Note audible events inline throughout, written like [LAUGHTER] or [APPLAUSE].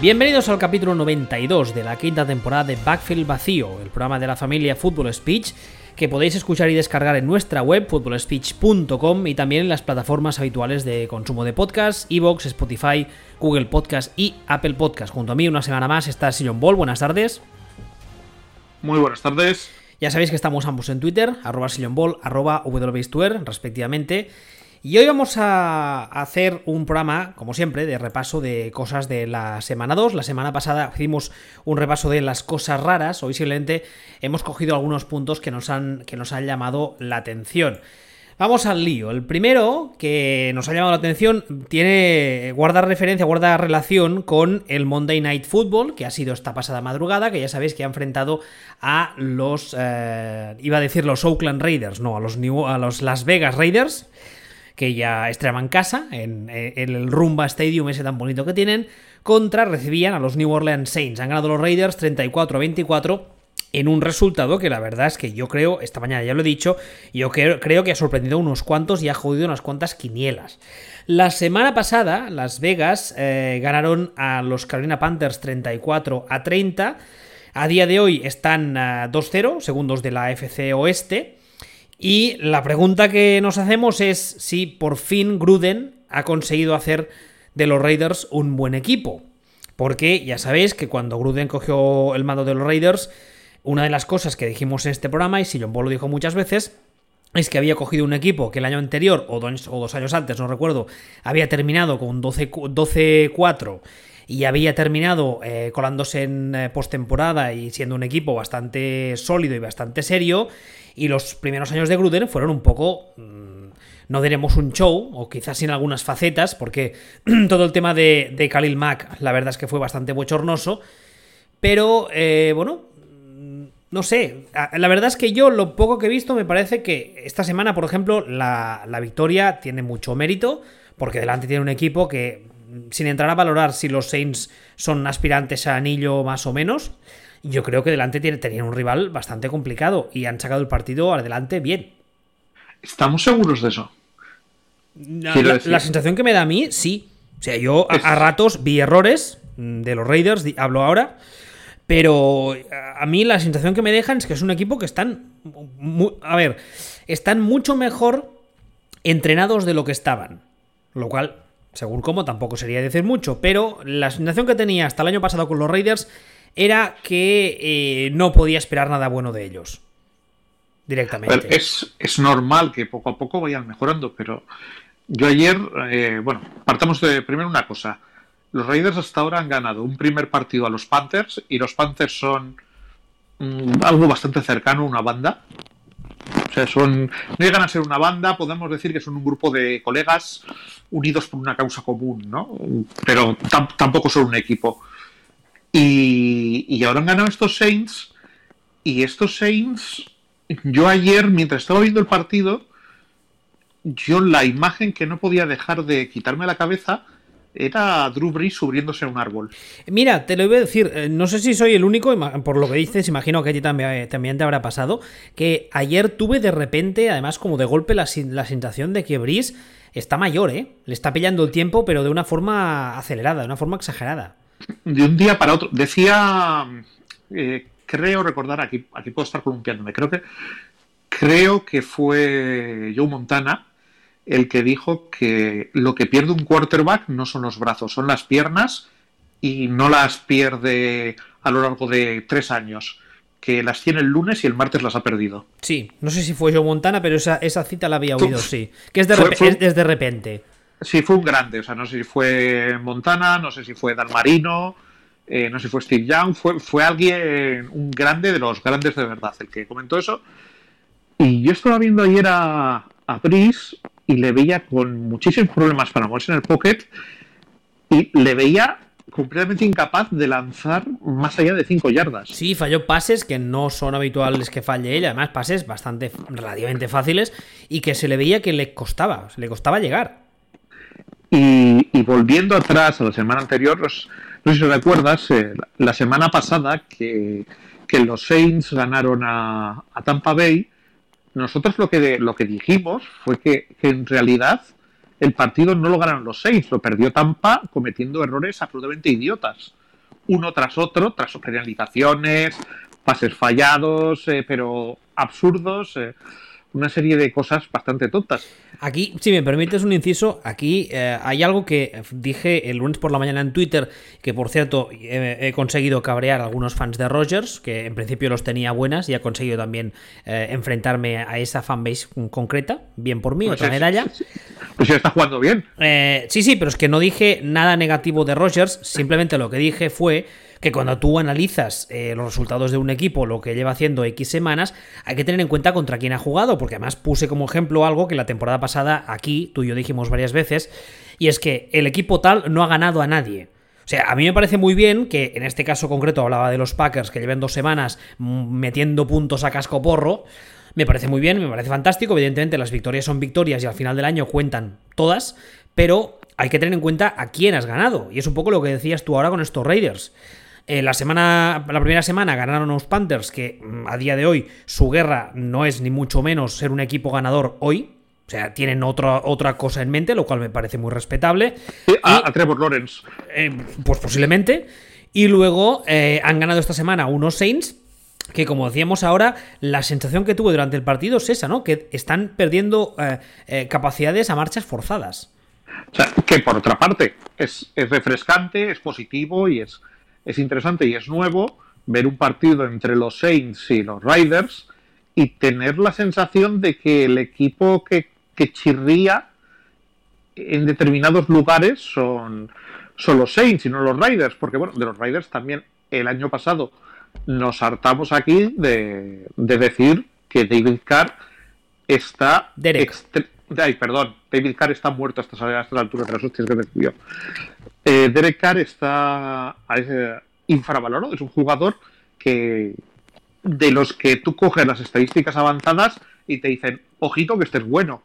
Bienvenidos al capítulo 92 de la quinta temporada de Backfield Vacío, el programa de la familia Football Speech, que podéis escuchar y descargar en nuestra web footballspeech.com y también en las plataformas habituales de consumo de podcast, Evox, Spotify, Google Podcast y Apple Podcast. Junto a mí una semana más está Sillon Ball, buenas tardes. Muy buenas tardes. Ya sabéis que estamos ambos en Twitter, arroba Ball, arroba respectivamente. Y hoy vamos a hacer un programa, como siempre, de repaso de cosas de la semana 2. La semana pasada hicimos un repaso de las cosas raras. Hoy simplemente hemos cogido algunos puntos que nos han, que nos han llamado la atención. Vamos al lío. El primero que nos ha llamado la atención tiene guarda referencia, guarda relación con el Monday Night Football, que ha sido esta pasada madrugada, que ya sabéis que ha enfrentado a los, eh, iba a decir los Oakland Raiders, no, a los, a los Las Vegas Raiders que ya estrenaban casa en, el Rumba Stadium ese tan bonito que tienen, contra recibían a los New Orleans Saints. Han ganado los Raiders 34 a 24 en un resultado que la verdad es que yo creo, esta mañana ya lo he dicho, yo creo, que ha sorprendido unos cuantos y ha jodido unas cuantas quinielas. La semana pasada, Las Vegas eh, ganaron a los Carolina Panthers 34 a 30. A día de hoy están 2-0, eh, segundos de la FC Oeste. Y la pregunta que nos hacemos es si por fin Gruden ha conseguido hacer de los Raiders un buen equipo. Porque ya sabéis que cuando Gruden cogió el mando de los Raiders, una de las cosas que dijimos en este programa, y si John Paul lo dijo muchas veces, es que había cogido un equipo que el año anterior, o dos, años antes, no recuerdo, había terminado con 12-4 y había terminado eh, colándose en eh, postemporada y siendo un equipo bastante sólido y bastante serio. Y los primeros años de Gruden fueron un poco. Mm, no diremos un show, o quizás sin algunas facetas, porque [CLEARS THROAT] todo el tema de, de Khalil Mack, la verdad es que fue bastante bochornoso. Pero, eh, bueno, mm, no sé, la verdad es que yo lo poco que he visto me parece que esta semana, por ejemplo, la, la, victoria tiene mucho mérito, porque delante tiene un equipo que sin entrar a valorar si los Saints son aspirantes a anillo más o menos, yo creo que delante tenían un rival bastante complicado y han sacado el partido adelante bien. ¿Estamos seguros de eso? La, sensación que me da a mí, sí. O sea, yo a, ratos vi errores de los Raiders, hablo ahora, pero a mí la sensación que me dejan es que es un equipo que están, a ver, están mucho mejor entrenados de lo que estaban. Lo cual según cómo tampoco sería decir mucho, pero la sensación que tenía hasta el año pasado con los Raiders era que eh, no podía esperar nada bueno de ellos. Directamente. es, es, normal que poco a poco vayan mejorando, pero yo ayer, eh, bueno, partamos de primero una cosa. Los Raiders hasta ahora han ganado un primer partido a los Panthers y los Panthers son mm, algo bastante cercano a una banda. O sea, son, no llegan a ser una banda, podemos decir que son un grupo de colegas unidos por una causa común, ¿no? Pero tampoco son un equipo. Y, ahora han ganado estos Saints. Y estos Saints, yo ayer, mientras estaba viendo el partido, yo la imagen que no podía dejar de quitarme la cabeza era Drew Brees subiéndose a un árbol. Mira, te lo voy a decir, eh, no sé si soy el único, por lo que dices, imagino que a ti también, eh, también te habrá pasado, que ayer tuve de repente, además como de golpe, la, la sensación de que Brees está mayor, ¿eh? Le está pillando el tiempo, pero de una forma acelerada, de una forma exagerada. De un día para otro. Decía, eh, creo recordar, aquí, aquí puedo estar columpiándome, creo que, creo que fue Joe Montana el que dijo que lo que pierde un quarterback no son los brazos, son las piernas y no las pierde a lo largo de tres años que las tiene el lunes y el martes las ha perdido. Sí, no sé si fue Joe Montana, pero esa, esa cita la había oído, sí. Que es de, repente. Sí, fue un grande. O sea, no sé si fue Montana, no sé si fue Dan Marino, eh, no sé si fue Steve Young. Fue, alguien, un grande de los grandes de verdad, el que comentó eso. Y yo estaba viendo ayer a, a Brice y le veía con muchísimos problemas para moverse en el pocket y le veía completamente incapaz de lanzar más allá de 5 yardas. Sí, falló pases que no son habituales que falle ella, además pases bastante relativamente fáciles y que se le veía que le costaba, le costaba llegar. Y, volviendo atrás a la semana anterior, no sé si recuerdas, eh, la semana pasada que, los Saints ganaron a, Tampa Bay, nosotros lo que, lo que dijimos fue que en realidad el partido no lo ganaron los seis, lo perdió Tampa cometiendo errores absolutamente idiotas. uno tras otro, tras penalizaciones, pases fallados, eh, pero absurdos. Eh, una serie de cosas bastante tontas. Aquí, si me permites un inciso, aquí eh, hay algo que dije el lunes por la mañana en Twitter, que por cierto he conseguido cabrear a algunos fans de Rogers, que en principio los tenía buenas y he conseguido también eh, enfrentarme a esa fanbase concreta, bien por mí, pues otra medalla. [LAUGHS] Pues ya está jugando bien. Eh, sí, sí, pero es que no dije nada negativo de Rogers, simplemente lo que dije fue que cuando tú analizas eh, los resultados de un equipo, lo que lleva haciendo X semanas, hay que tener en cuenta contra quién ha jugado, porque además puse como ejemplo algo que la temporada pasada aquí tú y yo dijimos varias veces, y es que el equipo tal no ha ganado a nadie. O sea, a mí me parece muy bien que en este caso concreto hablaba de los Packers que lleven dos semanas metiendo puntos a casco porro. Me parece muy bien, me parece fantástico. Evidentemente, las victorias son victorias y al final del año cuentan todas, pero hay que tener en cuenta a quién has ganado. Y es un poco lo que decías tú ahora con estos Raiders. Eh, la semana, la primera semana ganaron los Panthers, que mm, a día de hoy su guerra no es ni mucho menos ser un equipo ganador hoy. O sea, tienen otra, otra cosa en mente, lo cual me parece muy respetable. a, Trevor Lawrence. Eh, pues posiblemente. Y luego eh, han ganado esta semana unos Saints, que como decíamos ahora, la sensación que tuve durante el partido es esa, ¿no? Que están perdiendo capacidades a marchas forzadas. O sea, que por otra parte es, es refrescante, es positivo y es, es interesante y es nuevo ver un partido entre los Saints y los Riders y tener la sensación de que el equipo que, chirría en determinados lugares son, son los Saints y no los Riders, porque bueno, de los Riders también el año pasado nos hartamos aquí de, decir que David Carr está... Derek. Ay, perdón, David Carr está muerto a estas, alturas de las hostias que recibió. Eh, Derek Carr está infravalorado, es un jugador que de los que tú coges las estadísticas avanzadas y te dicen, ojito que este es bueno.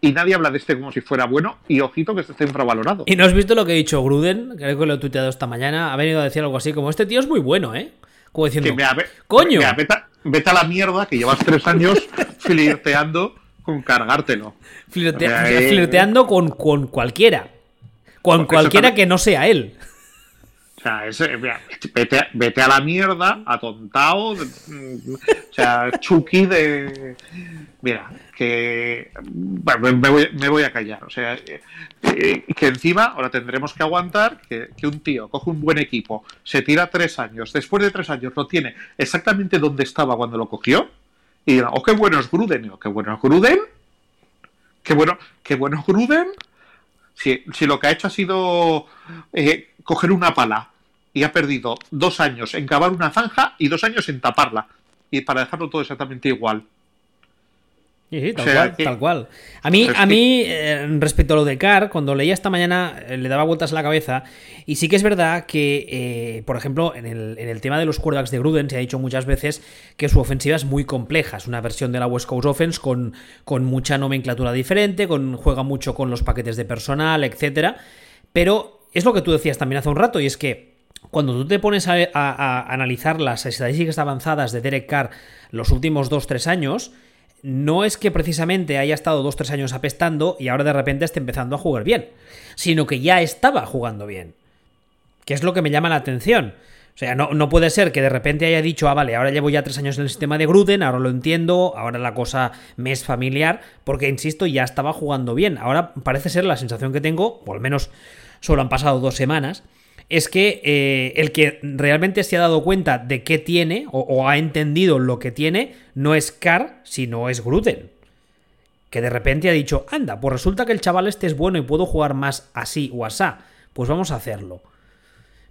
Y nadie habla de este como si fuera bueno y ojito que este esté infravalorado. ¿Y no has visto lo que ha dicho Gruden? Creo que lo he tuiteado esta mañana. Ha venido a decir algo así como, este tío es muy bueno, ¿eh? Como diciendo, coño. vete, a la mierda que llevas tres años [LAUGHS] flirteando con cargártelo. Eh, flirteando con, con cualquiera. Con cualquiera que no sea él. O sea, vete, a la mierda, atontado. O sea, Chucky de. Mira, que. me, voy, a callar. O sea, eh, que encima ahora tendremos que aguantar que, un tío coge un buen equipo, se tira tres años, después de tres años lo tiene exactamente donde estaba cuando lo cogió, y diga, oh, qué bueno es Gruden. qué bueno es Gruden. Qué bueno, qué bueno es Gruden si, lo que ha hecho ha sido eh, coger una pala y ha perdido dos años en cavar una zanja y dos años en taparla, y para dejarlo todo exactamente igual. Sí, tal, cual, tal cual. A mí, a mí eh, respecto a lo de Carr, cuando leía esta mañana eh, le daba vueltas a la cabeza. Y sí que es verdad que, eh, por ejemplo, en el, tema de los quarterbacks de Gruden se ha dicho muchas veces que su ofensiva es muy compleja. Es una versión de la West Coast Offense con, con mucha nomenclatura diferente, con, juega mucho con los paquetes de personal, etc. Pero es lo que tú decías también hace un rato, y es que cuando tú te pones a, a analizar las estadísticas avanzadas de Derek Carr los últimos 2-3 años, no es que precisamente haya estado dos tres años apestando y ahora de repente esté empezando a jugar bien, sino que ya estaba jugando bien. Que es lo que me llama la atención. O sea, no, no, puede ser que de repente haya dicho, ah, vale, ahora llevo ya tres años en el sistema de Gruden, ahora lo entiendo, ahora la cosa me es familiar, porque, insisto, ya estaba jugando bien. Ahora parece ser la sensación que tengo, o al menos solo han pasado dos semanas, es que eh, el que realmente se ha dado cuenta de qué tiene o, ha entendido lo que tiene no es Carr, sino es Gruden. Que de repente ha dicho, anda, pues resulta que el chaval este es bueno y puedo jugar más así o asá. Pues vamos a hacerlo.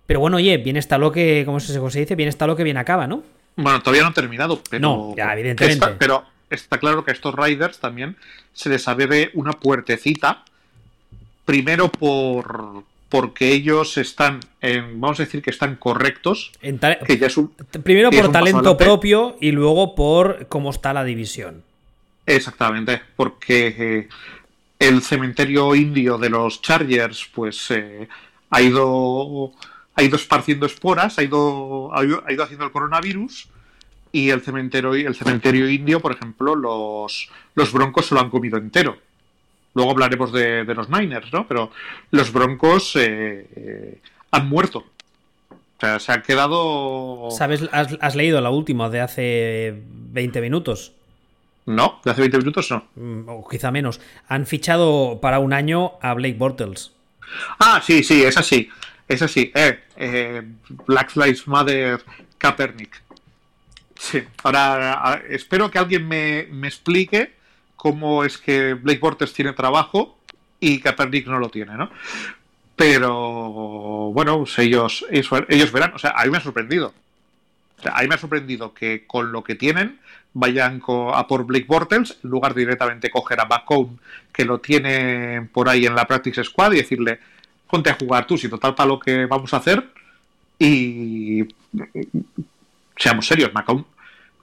Pero bueno, oye, bien está lo que, ¿cómo se dice? Bien está lo que bien acaba, ¿no? Bueno, todavía no ha terminado, pero. No, ya, evidentemente. pero está claro que a estos Riders también se les abre una puertecita. Primero por, porque ellos están, vamos a decir que están correctos. Primero por talento propio y luego por cómo está la división. Exactamente, porque eh, el cementerio indio de los Chargers, pues eh, ha ido ha ido esparciendo esporas, ha ido, ha ido, haciendo el coronavirus y el cementerio, el cementerio indio, por ejemplo, los, los broncos se lo han comido entero. Luego hablaremos de, los Niners, ¿no? Pero los Broncos eh, eh, han muerto sea, se ha quedado. ¿Sabes? Has, has leído la última de hace 20 minutos. No, de hace 20 minutos no. Mm, O quizá menos. Han fichado para un año a Blake Bortles. Ah, sí, sí, es así. Es así. Eh, eh, Black Lives Matter Kaepernick. Sí. Ahora, a- espero que alguien me, me explique cómo es que Blake Bortles tiene trabajo y Kaepernick no lo tiene, ¿no? Pero bueno, pues ellos, ellos, verán. O sea, a mí me ha sorprendido. O a mí me ha sorprendido que con lo que tienen vayan a por Blake Bortles en lugar de directamente coger a Bacone que lo tiene por ahí en la Practice Squad y decirle ponte a jugar tú si total para lo que vamos a hacer y seamos serios Macón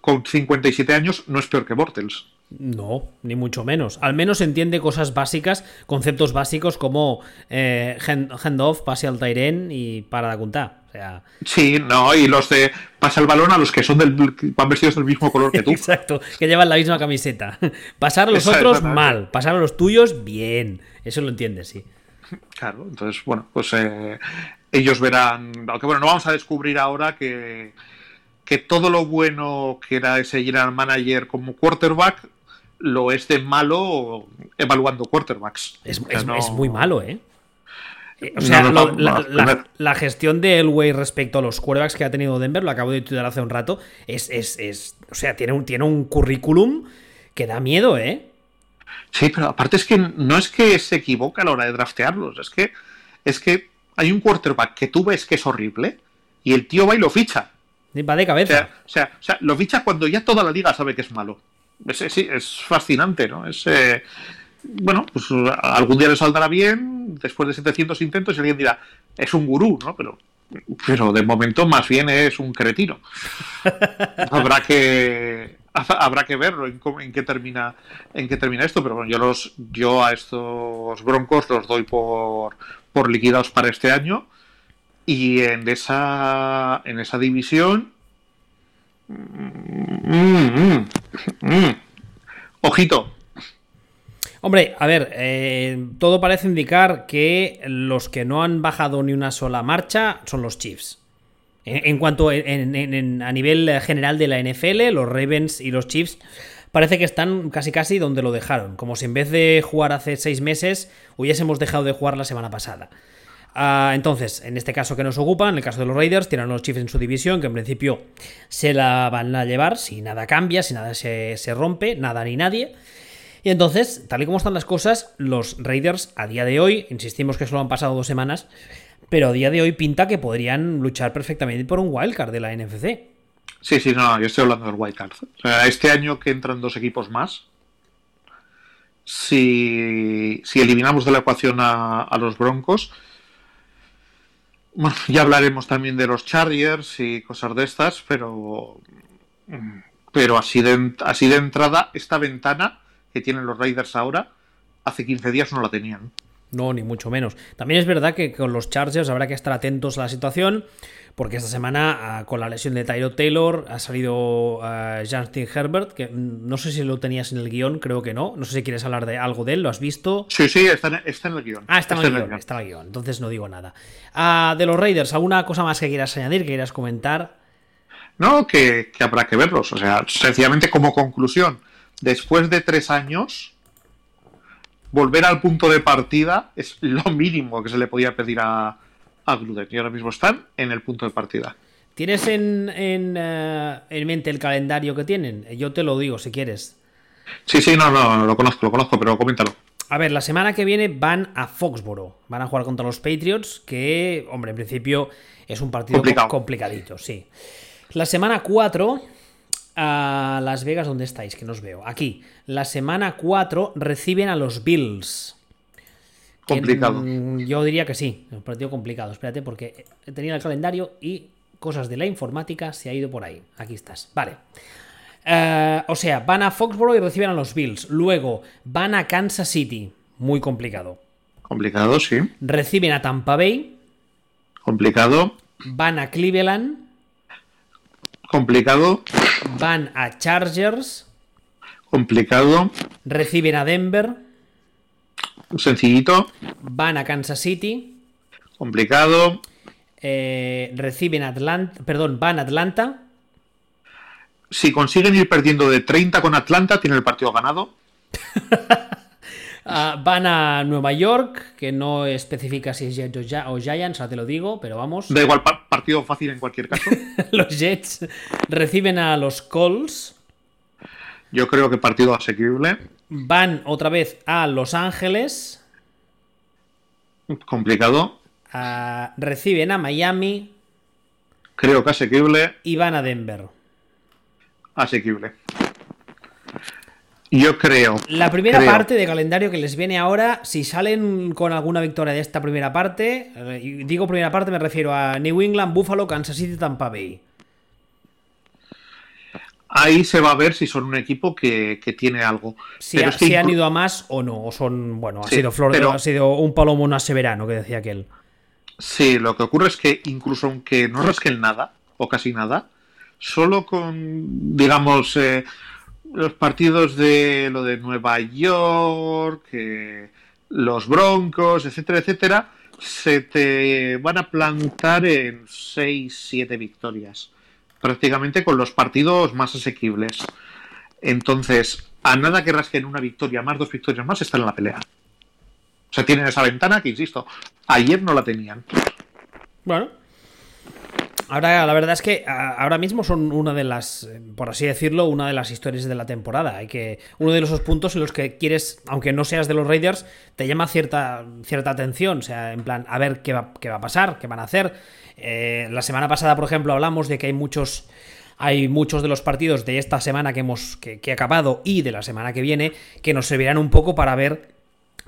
con 57 años no es peor que Bortles No, ni mucho menos. Al menos entiende cosas básicas, conceptos básicos como eh, hand- handoff, pase al Tyren y para de contar. O sea, sí no y los de pasa el balón a los que son del van vestidos del mismo color que tú [LAUGHS] exacto, que llevan la misma camiseta. [LAUGHS] Pasar a los otros mal, pasar a los tuyos bien. Eso lo entiendes, sí. Claro, entonces, bueno, pues eh, ellos verán. Aunque bueno, no vamos a descubrir ahora que, que todo lo bueno que era ese general manager como quarterback lo es de malo evaluando quarterbacks. Es, es- no- es muy malo, ¿eh? Eh, O sea, no, lo- no, la, gestión de Elway respecto a los quarterbacks que ha tenido Denver, lo acabo de tuitear hace un rato, es, es, es- o sea, tiene un, tiene un currículum que da miedo, ¿eh? Sí, pero aparte es que no es que se equivoca a la hora de draftearlos, es que es que hay un quarterback que tú ves que es horrible y el tío va y lo ficha. Va de O cabeza. sea, o sea, o sea, lo ficha cuando ya toda la liga sabe que es malo. Es, es- fascinante, ¿no? Es, eh, bueno, pues algún día le saldrá bien, después de 700 intentos, y alguien dirá, es un gurú, ¿no? Pero, pero de momento más bien es un cretino. [LAUGHS] habrá que habrá que verlo en, cómo- en qué termina en qué termina esto, pero bueno, yo los yo a estos broncos los doy por por liquidados para este año y en esa en esa división mm, mm, mm, ojito Hombre, a ver, eh, todo parece indicar que los que no han bajado ni una sola marcha son los Chiefs. En, cuanto a nivel general de la NFL, los Ravens y los Chiefs parece que están casi casi donde lo dejaron, como si en vez de jugar hace seis meses hubiésemos dejado de jugar la semana pasada. Ah, entonces, en este caso que nos ocupa, en el caso de los Raiders, tienen a los Chiefs en su división, que en principio se la van a llevar si nada cambia, si nada se, se rompe, nada ni nadie. Y entonces, tal y como están las cosas, los Raiders a día de hoy, insistimos que solo han pasado dos semanas, pero a día de hoy pinta que podrían luchar perfectamente por un wildcard de la NFC. sí sí no yo estoy hablando del wild card o sea, este año que entran dos equipos más si, si eliminamos de la ecuación a los Broncos bueno, [LAUGHS] ya hablaremos también de los Chargers y cosas de estas pero pero así de, así de entrada esta ventana que tienen los Raiders ahora hace 15 días no la tenían No, ni mucho menos. También es verdad que con los Chargers habrá que estar atentos a la situación, porque esta semana, ah, con la lesión de Tyro Taylor, ha salido ah, Justin Herbert, que no sé si lo tenías en el guion, creo que no. No sé si quieres hablar de algo de él, ¿lo has visto? sí, sí, está en, está en el guion Ah, está en el guion, está en el guion, entonces no digo nada. Ah, de los Raiders, ¿alguna cosa más que quieras añadir, que quieras comentar? No, que, que habrá que verlos. O sea, sencillamente como conclusión, después de tres años, volver al punto de partida es lo mínimo que se le podía pedir a, a Gruden. Y ahora mismo están en el punto de partida. ¿Tienes en, en, eh, en mente el calendario que tienen? Yo te lo digo si quieres. Sí, sí, no, no, lo conozco, lo conozco, pero coméntalo. A ver, la semana que viene van a Foxboro. Van a jugar contra los Patriots, que, hombre, en principio es un partido Complicado. complicadito, sí. La semana 4 a Las Vegas, ¿dónde estáis? Que no os veo. Aquí. La semana 4 reciben a los Bills. Complicado. mm, yo diría que sí, un partido complicado. Espérate, porque tenía el calendario y cosas de la informática se ha ido por ahí. Aquí estás. Vale. Eh, o sea, van a Foxboro y reciben a los Bills. Luego van a Kansas City. Muy complicado. Complicado, sí. Reciben a Tampa Bay. Complicado, Van a Cleveland. complicado, Van a Chargers. complicado, Reciben a Denver. Sencillito, Van a Kansas City. complicado, eh, reciben Atlanta, perdón, van a Atlanta. Si consiguen ir perdiendo de 30 con Atlanta, tienen el partido ganado. [LAUGHS] Ah, van a Nueva York, que no especifica si es Jets o, Giants, ahora te lo digo, pero vamos. Da igual, partido fácil en cualquier caso. [LAUGHS] los Jets reciben a los Colts. Yo creo que partido asequible. Van otra vez a Los Ángeles. Complicado. Reciben a Miami. Creo que asequible. Y van a Denver. Asequible. Yo creo. La primera parte de calendario que les viene ahora, si salen con alguna victoria de esta primera parte, eh, digo primera parte, me refiero a New England, Buffalo, Kansas City, Tampa Bay. Ahí se va a ver si son un equipo que, tiene algo. Si, han ido a más o no, o son, bueno, ha sido Flor, ha sido un palomo más severano, que decía aquel. Sí, lo que ocurre es que incluso aunque no rasquen nada, o casi nada, solo con, digamos, eh, los partidos de lo de Nueva York, los Broncos, etcétera, etcétera, se te van a plantar en 6, 7 victorias. Prácticamente con los partidos más asequibles. Entonces, a nada que rasquen una victoria más, dos victorias más, están en la pelea. O sea, tienen esa ventana que, insisto, ayer no la tenían. Bueno, Ahora, la verdad es que ahora mismo son una de las, por así decirlo, una de las historias de la temporada. Hay que, uno de esos puntos en los que quieres, aunque no seas de los Raiders, te llama cierta, cierta atención. O sea, en plan, a ver qué va, qué va a pasar, qué van a hacer. Eh, la semana pasada, por ejemplo, hablamos de que hay muchos. Hay muchos de los partidos de esta semana que hemos que, ha acabado y de la semana que viene que nos servirán un poco para ver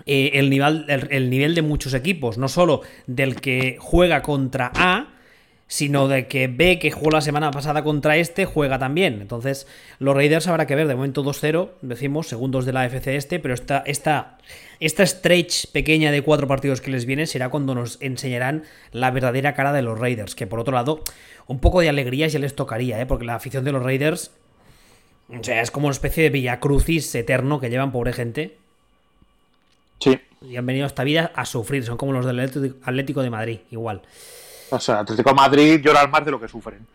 eh, el, nivel, el nivel de muchos equipos, no solo del que juega contra A, sino de que ve que jugó la semana pasada contra este, juega también. Entonces, los Raiders habrá que ver, de momento 2-0, decimos, segundos de la FC este, pero esta, esta, esta stretch pequeña de cuatro partidos que les viene será cuando nos enseñarán la verdadera cara de los Raiders, que por otro lado, un poco de alegría ya les tocaría, ¿eh? porque la afición de los Raiders, o sea, es como una especie de villacrucis eterno que llevan pobre gente. Sí. Y han venido a esta vida a sufrir, son como los del Atlético de Madrid, igual. O sea, Atlético de Madrid llora más de lo que sufren.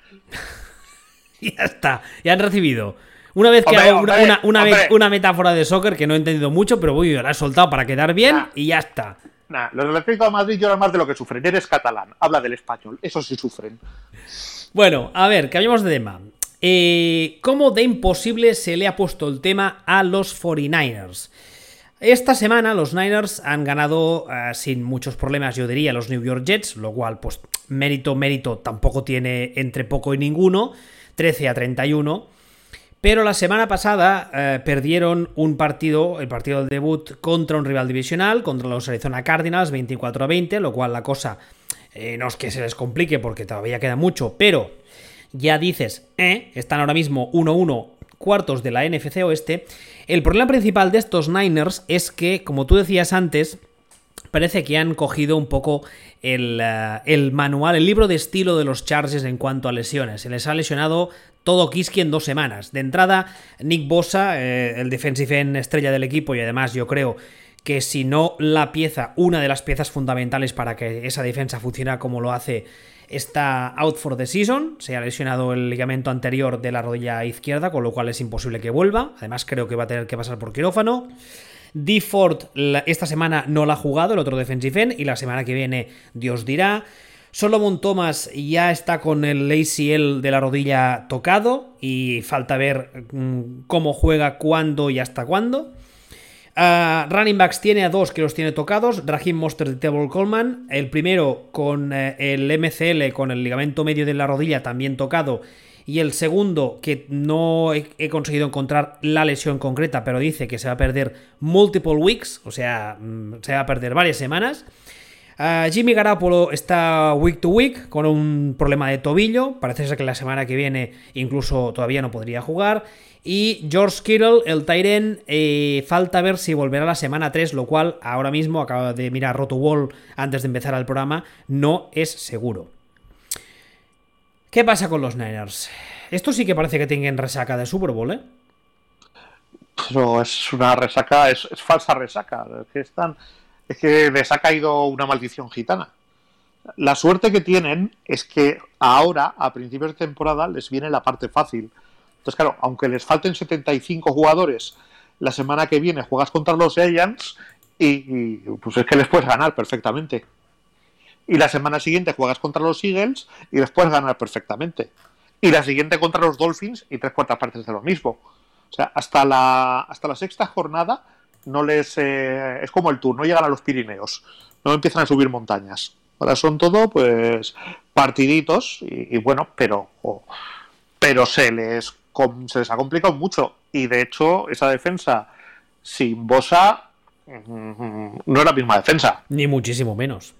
[LAUGHS] ya está, ya han recibido. Una vez que hago una, metáfora de soccer que no he entendido mucho, pero voy, la he soltado para quedar bien y ya está. Nah, los del Atlético de Madrid lloran más de lo que sufren. Eres catalán, habla del español, eso sí sufren. Bueno, a ver, que hablemos de tema. Eh, ¿Cómo de imposible se le ha puesto el tema a los 49ers? Esta semana los Niners han ganado eh, sin muchos problemas, yo diría, los New York Jets, lo cual, pues, mérito, mérito tampoco tiene entre poco y ninguno, 13 a 31. Pero la semana pasada eh, perdieron un partido, el partido del debut, contra un rival divisional, contra los Arizona Cardinals, 24 a 20, lo cual la cosa eh, no es que se les complique porque todavía queda mucho, pero ya dices, eh, están ahora mismo 1-1 cuartos de la NFC Oeste. El problema principal de estos Niners es que, como tú decías antes, parece que han cogido un poco el, eh, manual, el libro de estilo de los Chargers en cuanto a lesiones. Se les ha lesionado todo Kiski en dos semanas. De entrada, Nick Bosa, eh, el defensive end estrella del equipo, y además yo creo que si no la pieza, una de las piezas fundamentales para que esa defensa funcione como lo hace está out for the season, se ha lesionado el ligamento anterior de la rodilla izquierda, con lo cual es imposible que vuelva. Además, creo que va a tener que pasar por quirófano. D. Ford esta semana no la ha jugado, el otro defensive end, y la semana que viene Dios dirá. Solomon Thomas ya está con el ACL de la rodilla tocado y falta ver mm, cómo juega, cuándo y hasta cuándo. Uh, running backs tiene a dos que los tiene tocados, Raheem Monster y Table Coleman. El primero con eh, el MCL, con el ligamento medio de la rodilla también tocado. Y el segundo, que no he, conseguido encontrar la lesión concreta, pero dice que se va a perder multiple weeks, o sea, mm, se va a perder varias semanas. Uh, Jimmy Garapolo está week to week con un problema de tobillo. Parece ser que la semana que viene incluso todavía no podría jugar. Y George Kittle, el Tyren, eh, falta ver si volverá la semana 3, lo cual ahora mismo, acaba de mirar Roto Wall antes de empezar el programa, no es seguro. ¿Qué pasa con los Niners? Esto sí que parece que tienen resaca de Super Bowl, ¿eh? Pero es una resaca, es, falsa resaca. Es que, están, es que les ha caído una maldición gitana. La suerte que tienen es que ahora, a principios de temporada, les viene la parte fácil. Entonces, claro, aunque les falten 75 jugadores, la semana que viene juegas contra los Giants y, pues es que les puedes ganar perfectamente. Y la semana siguiente juegas contra los Eagles y les puedes ganar perfectamente. Y la siguiente contra los Dolphins y tres cuartas partes de lo mismo. O sea, hasta la, hasta la sexta jornada no les eh, es como el tour, no llegan a los Pirineos, no empiezan a subir montañas. Ahora son todo, pues, partiditos y, bueno, pero, pero se les, se les ha complicado mucho. Y de hecho, esa defensa sin Bosa mm, no es la misma defensa. Ni muchísimo menos.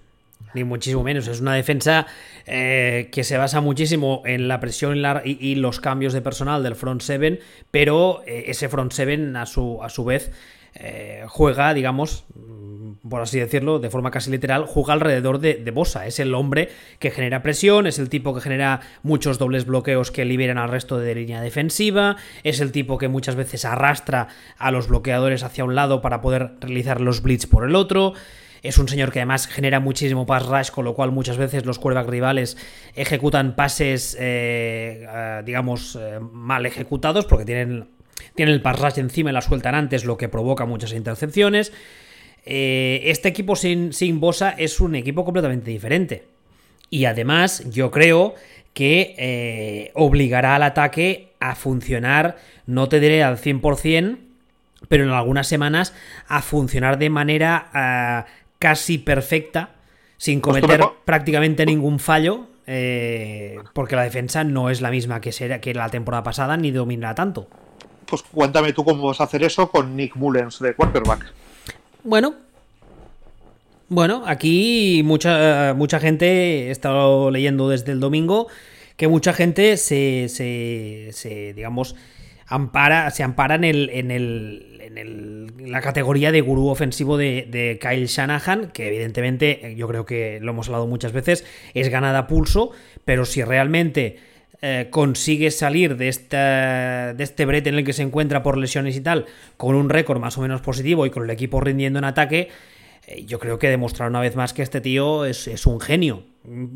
Ni muchísimo menos. Es una defensa eh, que se basa muchísimo en la presión y, los cambios de personal del front seven, pero eh, ese front seven a su, a su vez eh, juega, digamos, por así decirlo, de forma casi literal, juega alrededor de, Bosa. Es el hombre que genera presión, es el tipo que genera muchos dobles bloqueos que liberan al resto de línea defensiva, es el tipo que muchas veces arrastra a los bloqueadores hacia un lado para poder realizar los blitz por el otro. Es un señor que además genera muchísimo pass rush, con lo cual muchas veces los quarterback rivales ejecutan pases, eh, eh, digamos, mal ejecutados porque tienen tienen el pass encima y la sueltan antes, lo que provoca muchas intercepciones. Eh, este equipo sin, sin Bosa es un equipo completamente diferente. Y además, yo creo que eh, obligará al ataque a funcionar, no te diré al 100%, pero en algunas semanas a funcionar de manera ah, casi perfecta, sin pues cometer prácticamente ningún fallo, eh, porque la defensa no es la misma que, que la temporada pasada ni domina tanto pues cuéntame tú cómo vas a hacer eso con Nick Mullens de quarterback. Bueno, bueno, aquí mucha, mucha gente, he estado leyendo desde el domingo, que mucha gente se, se, digamos, ampara, se ampara en, el, en, el, en, la categoría de gurú ofensivo de, de, Kyle Shanahan, que evidentemente, yo creo que lo hemos hablado muchas veces, es ganada a pulso, pero si realmente eh, consigue salir de, esta, de este brete en el que se encuentra por lesiones y tal, con un récord más o menos positivo y con el equipo rindiendo en ataque, eh, yo creo que demostrar una vez más que este tío es, un genio.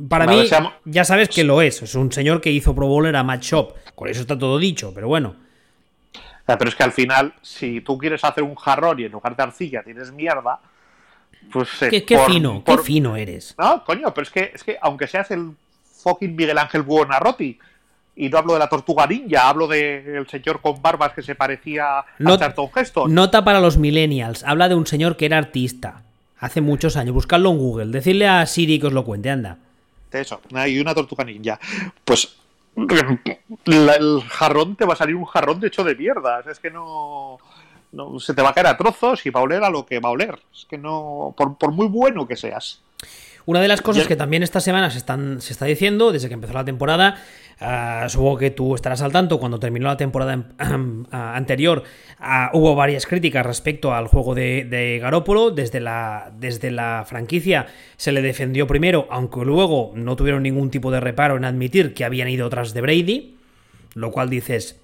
Para mí, ya sabes que lo es. Es un señor que hizo Pro Bowler a Match Shop. Con eso está todo dicho, pero bueno. Pero es que al final, si tú quieres hacer un jarrón y en lugar de arcilla tienes mierda, pues. Eh, qué, fino, qué fino eres. No, coño, pero es que, es que aunque seas el fucking Miguel Ángel Buonarroti, y no hablo de la tortuga ninja, hablo del señor con barbas que se parecía a Charlton Heston. Nota para los millennials, habla de un señor que era artista. Hace muchos años, buscadlo en Google, decirle a Siri que os lo cuente, anda. Eso, hay una tortuga ninja. Pues el jarrón te va a salir un jarrón de hecho de mierdas. Es que no, se te va a caer a trozos y va a oler a lo que va a oler. Es que no, por, por muy bueno que seas. Una de las cosas que también esta semana se, están, se está diciendo, desde que empezó la temporada, uh, supongo que tú estarás al tanto, cuando terminó la temporada [CLEARS THROAT] anterior, ah, hubo varias críticas respecto al juego de, de Garópolo. Desde la, desde la franquicia se le defendió primero, aunque luego no tuvieron ningún tipo de reparo en admitir que habían ido tras de Brady, lo cual dices,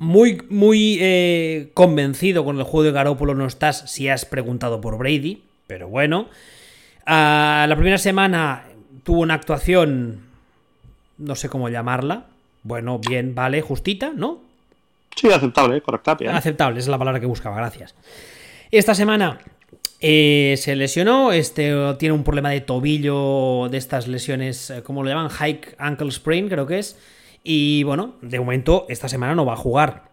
muy, muy eh, convencido con el juego de Garópolo no estás si has preguntado por Brady, pero bueno. Ah, la primera semana tuvo una actuación, no sé cómo llamarla. Bueno, bien, vale, justita, ¿no? Sí, aceptable, correcta. Aceptable, es la palabra que buscaba, gracias. Esta semana eh, se lesionó, este tiene un problema de tobillo, de estas lesiones, eh, ¿cómo lo llaman? High ankle sprain, creo que es. Y bueno, de momento esta semana no va a jugar.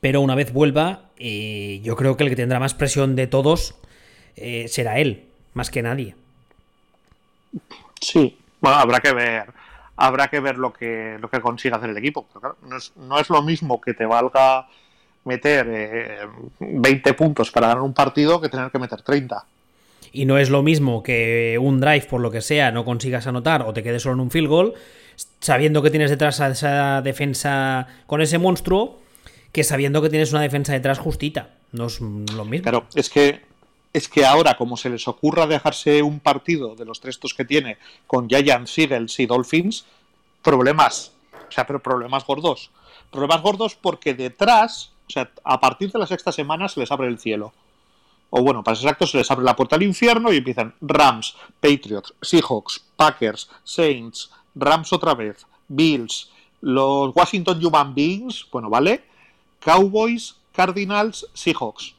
Pero una vez vuelva, eh, yo creo que el que tendrá más presión de todos será él, más que nadie. Sí, bueno, habrá que ver, habrá que ver lo que, lo que consiga hacer el equipo. no, es, lo mismo que te valga meter 20 eh, puntos para ganar un partido que tener que meter 30. Y no es lo mismo que un drive, por lo que sea, no consigas anotar o te quedes solo en un field goal, sabiendo que tienes detrás a esa defensa con ese monstruo, que sabiendo que tienes una defensa detrás justita. No es lo mismo. Claro, es que es que ahora, como se les ocurra dejarse un partido de los tres que tiene con Giants, Eagles y Dolphins, problemas. O sea, pero problemas gordos. Problemas gordos porque detrás, o sea, a partir de la sexta semana se les abre el cielo. o bueno, para ser exactos, se les abre la puerta al infierno y empiezan Rams, Patriots, Seahawks, Packers, Saints, Rams otra vez, Bills, los Washington Human Beings, bueno, ¿vale? Cowboys, Cardinals, Seahawks.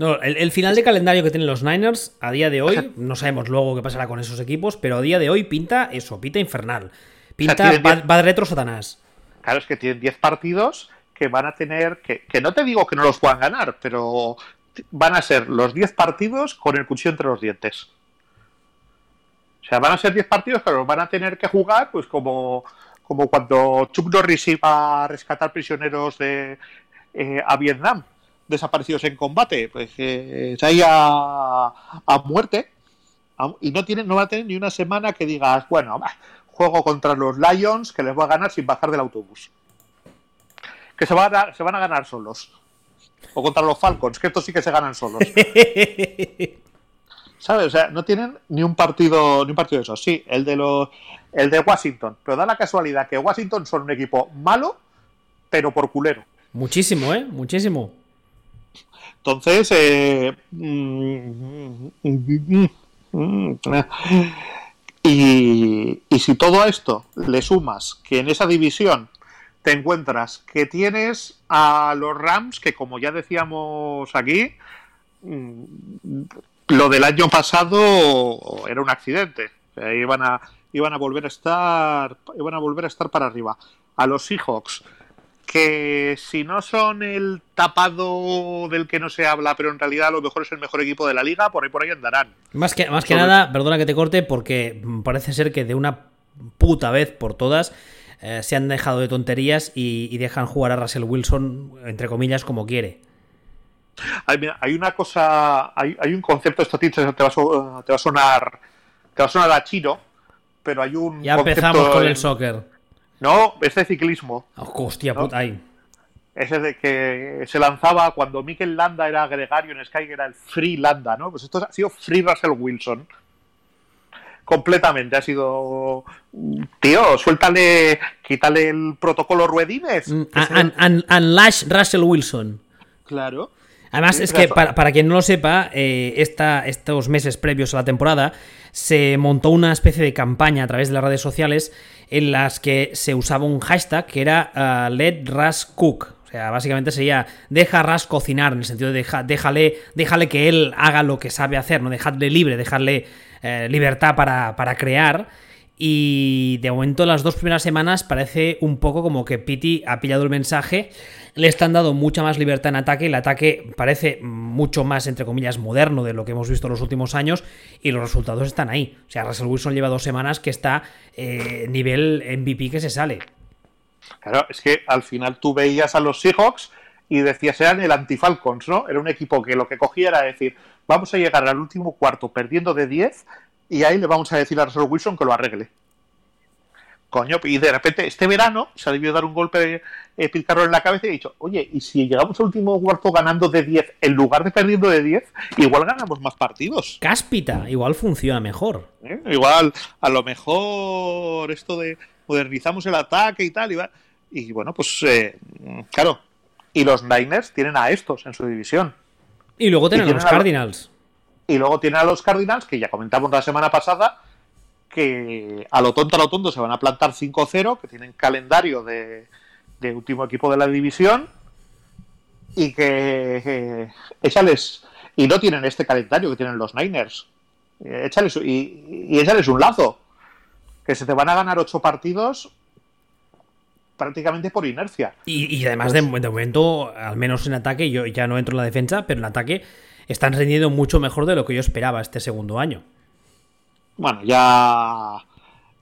No, el, final de calendario que tienen los Niners a día de hoy, no sabemos luego qué pasará con esos equipos, pero a día de hoy pinta eso, pinta infernal. Pinta va, de retro Satanás. Claro, es que tienen 10 partidos que van a tener, que, que no te digo que no los puedan ganar, pero van a ser los 10 partidos con el cuchillo entre los dientes. O sea, van a ser 10 partidos que los van a tener que jugar, pues como, como cuando Chuck Norris iba a rescatar prisioneros de, eh, a Vietnam, desaparecidos en combate, pues eh, ahí a, muerte. y no, tienen, no va a tener ni una semana que digas, bueno, juego contra los Lions, que les voy a ganar sin bajar del autobús. Que se van a, se van a ganar solos. O contra los Falcons, que estos sí que se ganan solos. [LAUGHS] ¿Sabes? O sea, no tienen ni un partido, ni un partido de esos. Sí, el de los, el de Washington. Pero da la casualidad que Washington son un equipo malo, pero por culero. Muchísimo, ¿eh? Muchísimo. Entonces, eh, y, y si todo a esto le sumas que en esa división te encuentras que tienes a los Rams, que como ya decíamos aquí, mm, lo del año pasado era un accidente. iban a, iban a volver a estar. Iban a volver a estar para arriba. A los Seahawks, que si no son el tapado del que no se habla, pero en realidad a lo mejor es el mejor equipo de la liga, por ahí por ahí andarán. Más que, más que nada, perdona que te corte, porque parece ser que de una puta vez por todas eh, se han dejado de tonterías y, dejan jugar a Russell Wilson, entre comillas, como quiere. Hay, una cosa, hay, un concepto, esto te va, a, te va a sonar te va a sonar a chino, pero hay un. Ya empezamos con el soccer. No, es de ciclismo. Oh, hostia, puta, ahí. Ese de que se lanzaba cuando Mikel Landa era gregario en Sky, era el Free Landa, ¿no? Pues esto ha sido Free Russell Wilson completamente. Ha sido. Tío, suéltale, quítale el protocolo Ruedines. Mm, and, Lash Russell Wilson. Claro. Además, es que para, quien no lo sepa, eh, estos meses previos a la temporada se montó una especie de campaña a través de las redes sociales en las que se usaba un hashtag que era uh, Let Russ Cook. O sea, básicamente sería deja Russ cocinar, en el sentido de déjale, déjale que él haga lo que sabe hacer, no dejarle libre, dejarle eh, libertad para, crear. Y de momento, las dos primeras semanas parece un poco como que Pity ha pillado el mensaje. Le están dando mucha más libertad en ataque. El ataque parece mucho más, entre comillas, moderno de lo que hemos visto en los últimos años. Y los resultados están ahí. O sea, Russell Wilson lleva dos semanas que está eh, nivel MVP que se sale. Claro, es que al final tú veías a los Seahawks y decías eran el anti-Falcons, ¿no? Era un equipo que lo que cogía era decir, vamos a llegar al último cuarto perdiendo de 10 y ahí le vamos a decir a Russell Wilson que lo arregle. Coño, y de repente este verano se ha debido dar un golpe picarro en la cabeza y ha dicho, oye, y si llegamos al último cuarto ganando de 10 en lugar de perdiendo de 10, igual ganamos más partidos. Cáspita, igual funciona mejor. ¿Eh? Igual, a lo mejor esto de modernizamos el ataque y tal, y, y bueno, pues eh, claro, y los Niners tienen a estos en su división. Y luego tienen, a los Cardinals. Y luego tienen a los Cardinals, que ya comentamos la semana pasada, que a lo tonto a lo tonto se van a plantar 5-0, que tienen calendario de, último equipo de la división y que échales y no tienen este calendario que tienen los Niners. Eh, échales, y, y échales un lazo. Que se te van a ganar ocho partidos prácticamente por inercia. Y, además, de, momento, al menos en ataque, yo ya no entro en la defensa, pero en ataque están rendiendo mucho mejor de lo que yo esperaba este segundo año. Bueno, ya.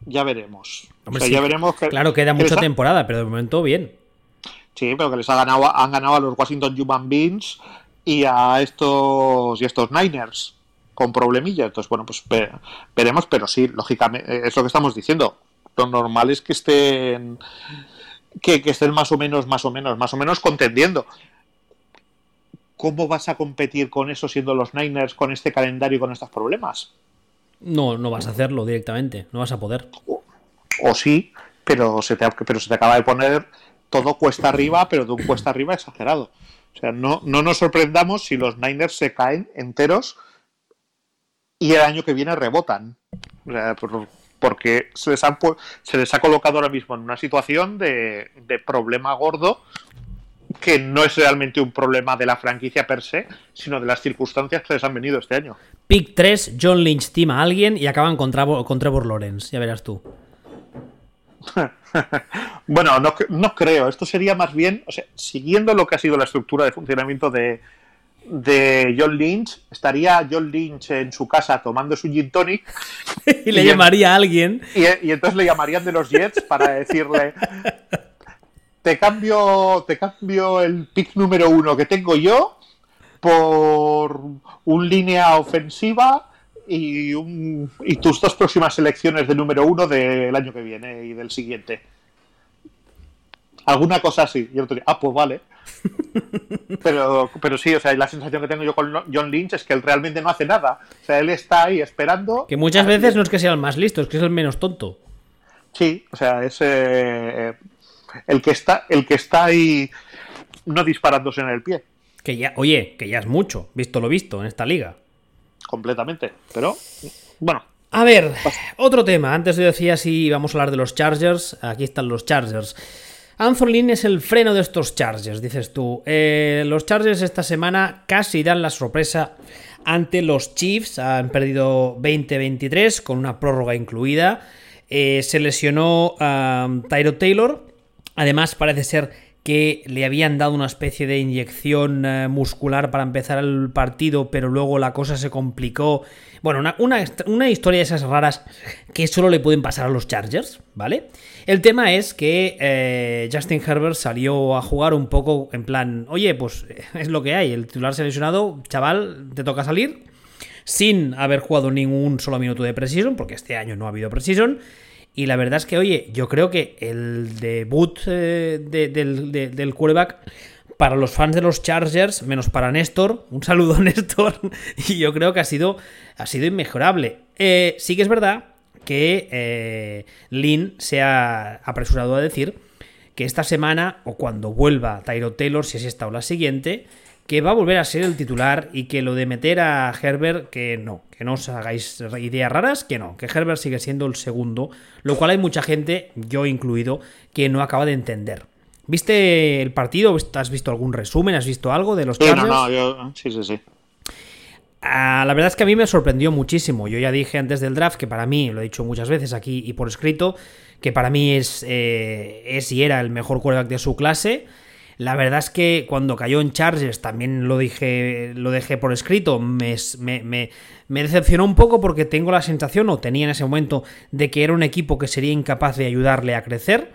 Ya veremos. ya veremos claro, queda mucha temporada, pero de momento bien. Sí, pero que les ha ganado, han ganado a los Washington Human Beings y a estos y estos Niners con problemillas. Entonces, bueno, pues veremos, pero sí, lógicamente, es lo que estamos diciendo. Lo normal es que estén que, estén más o menos, más o menos, más o menos contendiendo. ¿Cómo vas a competir con eso siendo los Niners con este calendario y con estos problemas? No, no vas a hacerlo directamente, no vas a poder. O, sí, pero se, te, pero se te acaba de poner todo cuesta arriba, pero de un cuesta arriba exagerado. O sea, no, no nos sorprendamos si los Niners se caen enteros y el año que viene rebotan. O sea, porque se les, se les ha colocado ahora mismo en una situación de, de problema gordo que no es realmente un problema de la franquicia per se, sino de las circunstancias que les han venido este año. Pick 3, John Lynch tima a alguien y acaban con, con Trevor Lawrence, ya verás tú. [LAUGHS] bueno, no, no, creo. Esto sería más bien, o sea, siguiendo lo que ha sido la estructura de funcionamiento de, de John Lynch, estaría John Lynch en su casa tomando su gin tonic. [LAUGHS] y le llamaría a alguien. Y, y, entonces le llamarían de los Jets para decirle: [LAUGHS] Te cambio, te cambio el pick número uno que tengo yo por un línea ofensiva y, un, y tus dos próximas selecciones de número uno del año que viene y del siguiente. Alguna cosa así. Y el ah, pues vale. [LAUGHS] pero, pero sí, o sea, la sensación que tengo yo con John Lynch es que él realmente no hace nada. O sea, él está ahí esperando. Que muchas veces no es que sea el más listo, es que es el menos tonto. Sí, o sea, es eh, el que está, el que está ahí no disparándose en el pie. Que ya, oye, que ya es mucho, visto lo visto en esta liga. Completamente. Pero, bueno. A ver, otro tema. Antes yo decía si vamos a hablar de los Chargers. Aquí están los Chargers. Anthony es el freno de estos Chargers, dices tú. Eh, los Chargers esta semana casi dan la sorpresa ante los Chiefs. Han perdido 20-23 con una prórroga incluida. Eh, se lesionó a Tyro Taylor. Además, parece ser que le habían dado una especie de inyección eh, muscular para empezar el partido, pero luego la cosa se complicó. Bueno, una, historia de esas raras que solo le pueden pasar a los Chargers, ¿vale? El tema es que eh, Justin Herbert salió a jugar un poco en plan, oye, pues es lo que hay, el titular se ha lesionado, chaval, te toca salir, sin haber jugado ningún solo minuto de precision, porque este año no ha habido precision. Y la verdad es que, oye, yo creo que el debut eh, del, del quarterback para los fans de los Chargers, menos para Néstor, un saludo [LAUGHS] Néstor, y yo creo que ha sido, ha sido inmejorable. Eh, sí que es verdad que eh, Lynn se ha apresurado a decir que esta semana, o cuando vuelva Tyro Taylor, si es esta o la siguiente, que va a volver a ser el titular y que lo de meter a Herbert, que no, que no os hagáis ideas raras, que no, que Herbert sigue siendo el segundo, lo cual hay mucha gente, yo incluido, que no acaba de entender. ¿Viste el partido? ¿Has visto algún resumen? ¿Has visto algo de los Chargers? no, no, yo, sí, sí, sí. Ah, la verdad es que a mí me sorprendió muchísimo. Yo ya dije antes del draft que para mí, lo he dicho muchas veces aquí y por escrito, que para mí es, eh, es y era el mejor quarterback de su clase. La verdad es que cuando cayó en Chargers, también lo dije, lo dejé por escrito, me, me, decepcionó un poco porque tengo la sensación, o tenía en ese momento, de que era un equipo que sería incapaz de ayudarle a crecer.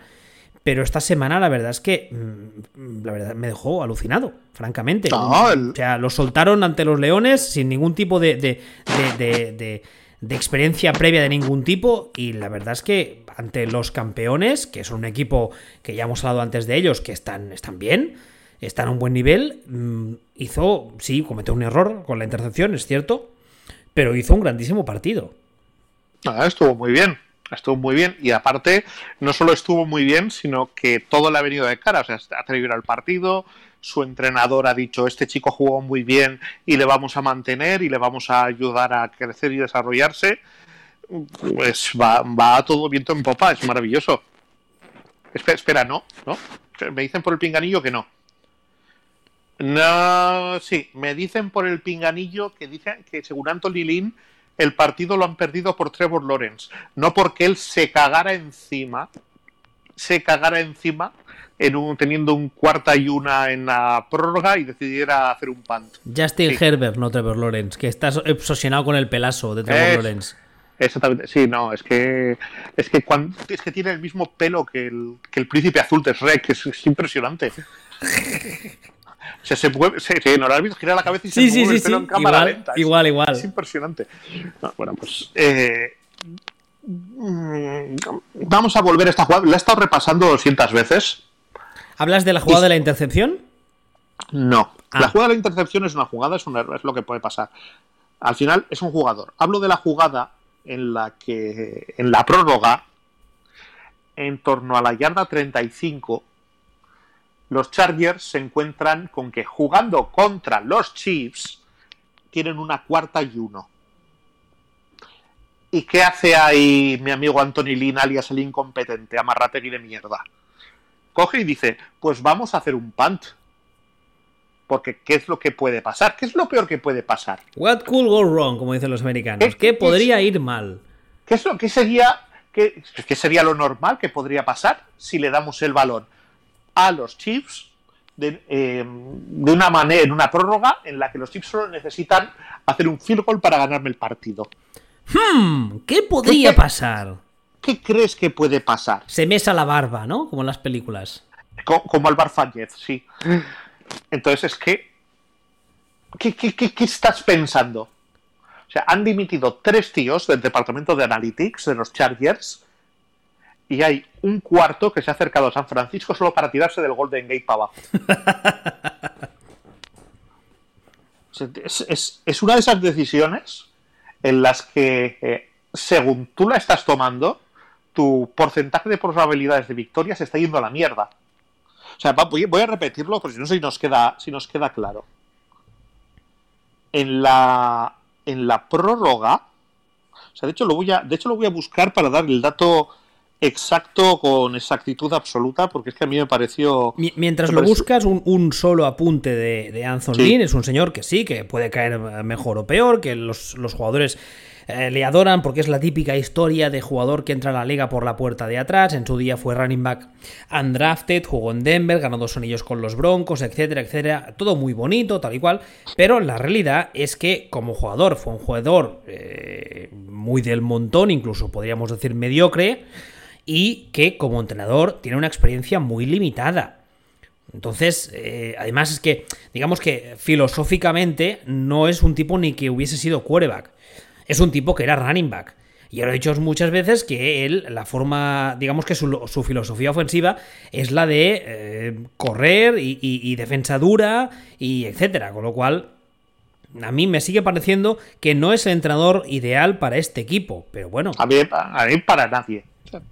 Pero esta semana la verdad es que mm, la verdad me dejó alucinado, francamente. O sea, lo soltaron ante los Leones sin ningún tipo de, de, de de experiencia previa de ningún tipo y la verdad es que ante los campeones, que son un equipo que ya hemos hablado antes de ellos, que están, están bien, están a un buen nivel, mm, hizo, sí, cometió un error con la intercepción, es cierto, pero hizo un grandísimo partido. Estuvo muy bien, estuvo muy bien y aparte no solo estuvo muy bien, sino que todo le ha venido de cara, o sea, ha atrevido al partido, su entrenador ha dicho, este chico jugó muy bien y le vamos a mantener y le vamos a ayudar a crecer y desarrollarse, pues va, va todo viento en popa, es maravilloso. Espera, espera, no, ¿no? Me dicen por el pinganillo que no. No, sí, me dicen por el pinganillo que dicen que según Anthony Lynn el partido lo han perdido por Trevor Lawrence, no porque él se cagara encima, se cagara encima teniendo un cuarta y una en la prórroga y decidiera hacer un punt. Justin Herbert, no Trevor Lawrence, que estás obsesionado con el pelazo de Trevor Lawrence. Exactamente, sí, no, es que es que cuando, es que tiene el mismo pelo que el, que el príncipe azul de Shrek, es, es impresionante. O sea, se mueve, se, no lo has visto girar la cabeza y se mueve el pelo en cámara igual, lenta. Igual, igual. Es impresionante. bueno, pues eh, mm, vamos a volver a esta jugada. La he estado repasando 200 veces. ¿Hablas de la jugada de la intercepción? No. Ah. La jugada de la intercepción es una jugada, es, es lo que puede pasar. Al final es un jugador. Hablo de la jugada en la que en la prórroga, en torno a la yarda 35, los Chargers se encuentran con que jugando contra los Chiefs tienen una cuarta y uno. ¿Y qué hace ahí mi amigo Anthony Lin, alias el incompetente, amarrategui de mierda? Coge y dice, pues vamos a hacer un punt. Porque ¿qué es lo que puede pasar? ¿Qué es lo peor que puede pasar? What could go wrong, como dicen los americanos? ¿Qué, podría ir mal? ¿Qué es lo que sería, qué, sería lo normal que podría pasar si le damos el balón a los Chiefs de, eh, de, una manera, en una prórroga en la que los Chiefs solo necesitan hacer un field goal para ganarme el partido? Hmm, ¿qué podría pasar? ¿Qué crees que puede pasar? Se mesa la barba, ¿no? Como en las películas. Como, como Alvar Fáñez, sí. Entonces es que. ¿qué, qué, qué, estás pensando? O sea, han dimitido tres tíos del departamento de Analytics de los Chargers y hay un cuarto que se ha acercado a San Francisco solo para tirarse del Golden Gate para abajo. [LAUGHS] es, es, es, una de esas decisiones en las que, eh, según tú la estás tomando, tu porcentaje de probabilidades de victoria se está yendo a la mierda. O sea, voy, a repetirlo porque no sé si nos queda, si nos queda claro. En la, en la prórroga, o sea, de hecho, lo voy a, de hecho lo voy a buscar para dar el dato exacto con exactitud absoluta, porque es que a mí me pareció... Mientras lo buscas, un, solo apunte de, de Anthony Lynn, es un señor que sí, que puede caer mejor o peor, que los, los jugadores eh, le adoran porque es la típica historia de jugador que entra a la liga por la puerta de atrás. En su día fue running back undrafted, jugó en Denver, ganó dos anillos con los Broncos, etcétera, etcétera. Todo muy bonito, tal y cual. Pero la realidad es que como jugador fue un jugador eh, muy del montón, incluso podríamos decir mediocre. Y que como entrenador tiene una experiencia muy limitada. Entonces, eh, además es que, digamos que filosóficamente no es un tipo ni que hubiese sido quarterback es un tipo que era running back. Y lo he dicho muchas veces que él, la forma, digamos que su, filosofía ofensiva es la de eh, correr y, defensa dura y etcétera. Con lo cual, a mí me sigue pareciendo que no es el entrenador ideal para este equipo. Pero bueno. A mí, para nadie.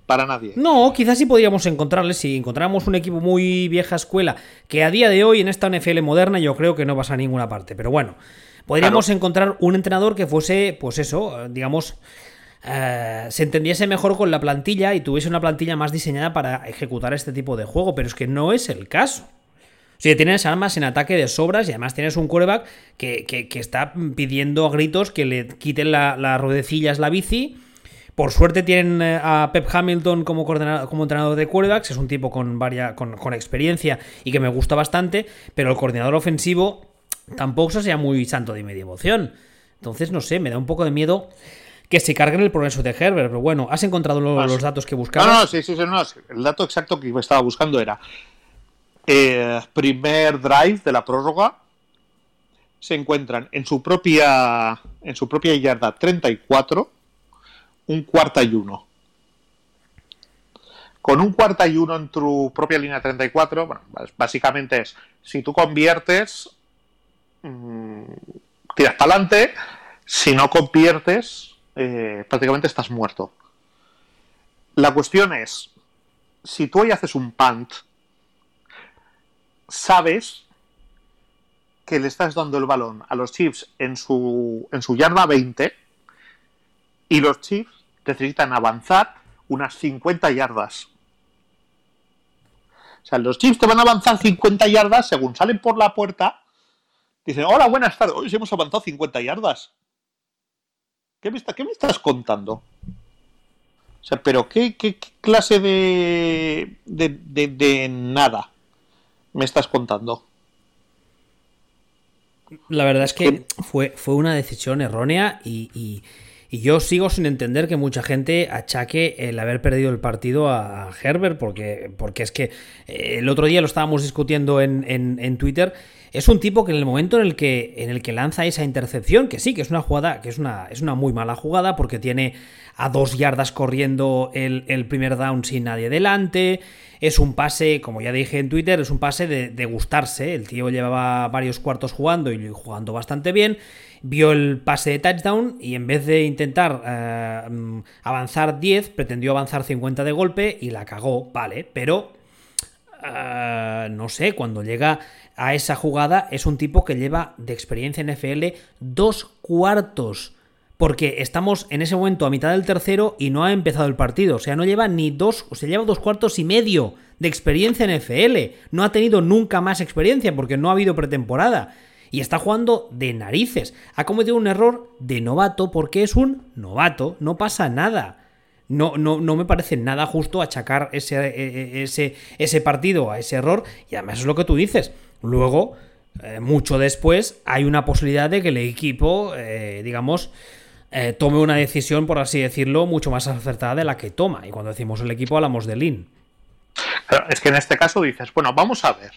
Para nadie. No, quizás sí podríamos encontrarle si encontramos un equipo muy vieja escuela que a día de hoy en esta NFL moderna yo creo que no vas a ninguna parte. Pero bueno. Podríamos encontrar un entrenador que fuese, pues eso, digamos, eh, se entendiese mejor con la plantilla y tuviese una plantilla más diseñada para ejecutar este tipo de juego, pero es que no es el caso. O sea, tienes armas en ataque de sobras y además tienes un quarterback que, que, está pidiendo a gritos que le quiten las la ruedecillas la bici. Por suerte tienen eh, a Pep Hamilton como, como entrenador de quarterbacks, es un tipo con, varia, con, con experiencia y que me gusta bastante, pero el coordinador ofensivo tampoco sea muy santo de mi devoción. Entonces, no sé, me da un poco de miedo que se carguen el progreso de Herbert. Pero bueno, ¿has encontrado ah, los datos que buscabas? No, no, sí, sí, no, el dato exacto que estaba buscando era eh, primer drive de la prórroga se encuentran en su propia en su propia yarda 34 un cuarta y uno con un cuarta y uno en tu propia línea 34 bueno, básicamente es si tú conviertes Mm, tiras para adelante, si no conviertes, eh, prácticamente estás muerto. La cuestión es, si tú hoy haces un punt, sabes que le estás dando el balón a los Chiefs en su, en su yarda 20 y los Chiefs necesitan avanzar unas 50 yardas. O sea, los Chiefs te van a avanzar 50 yardas según salen por la puerta Dicen, hola, buenas tardes. Hoy hemos avanzado 50 yardas. ¿Qué me, está, qué me estás contando? O sea, pero ¿qué, qué, clase de, de, nada me estás contando? La verdad es que fue, fue una decisión errónea y, yo sigo sin entender que mucha gente achaque el haber perdido el partido a Herbert, porque, porque es que eh, el otro día lo estábamos discutiendo en, en, en Twitter es un tipo que en el momento en el que, en el que lanza esa intercepción, que sí, que es una jugada, que es una, es una muy mala jugada, porque tiene a dos yardas corriendo el, primer down sin nadie delante. Es un pase, como ya dije en Twitter, es un pase de, gustarse. El tío llevaba varios cuartos jugando y jugando bastante bien. Vio el pase de touchdown y en vez de intentar eh, avanzar 10, pretendió avanzar 50 de golpe y la cagó, vale, pero eh, no sé, cuando llega a esa jugada es un tipo que lleva de experiencia en NFL dos cuartos. Porque estamos en ese momento a mitad del tercero y no ha empezado el partido. O sea, no lleva ni dos, o sea, lleva dos cuartos y medio de experiencia en NFL. No ha tenido nunca más experiencia porque no ha habido pretemporada. Y está jugando de narices. Ha cometido un error de novato porque es un novato. No pasa nada. No, no, no, me parece nada justo achacar ese, e, e, ese, ese, partido a ese error. Y además es lo que tú dices. Luego, eh, mucho después, hay una posibilidad de que el equipo, eh, digamos, eh, tome una decisión, por así decirlo, mucho más acertada de la que toma. Y cuando decimos el equipo, hablamos de Lin. Es que en este caso dices, bueno, vamos a ver.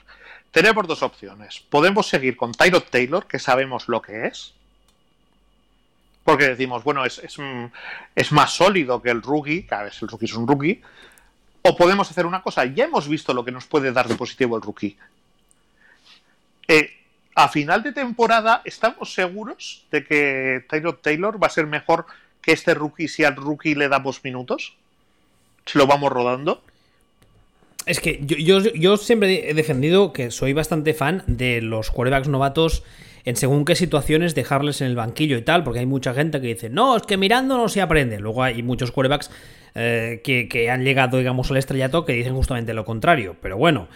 Tenemos dos opciones. Podemos seguir con Tyrod Taylor, que sabemos lo que es. Porque decimos, bueno, es, es, es más sólido que el rookie, cada vez el rookie es un rookie. O podemos hacer una cosa, ya hemos visto lo que nos puede dar de positivo el rookie. Eh, a final de temporada, ¿estamos seguros de que Tyrod Taylor va a ser mejor que este rookie si al rookie le damos minutos? Si lo vamos rodando. Es que yo, siempre he defendido que soy bastante fan de los quarterbacks novatos en según qué situaciones dejarles en el banquillo y tal, porque hay mucha gente que dice, no, es que mirando no se aprende. Luego hay muchos quarterbacks eh, que, han llegado, digamos, al estrellato que dicen justamente lo contrario. Pero bueno,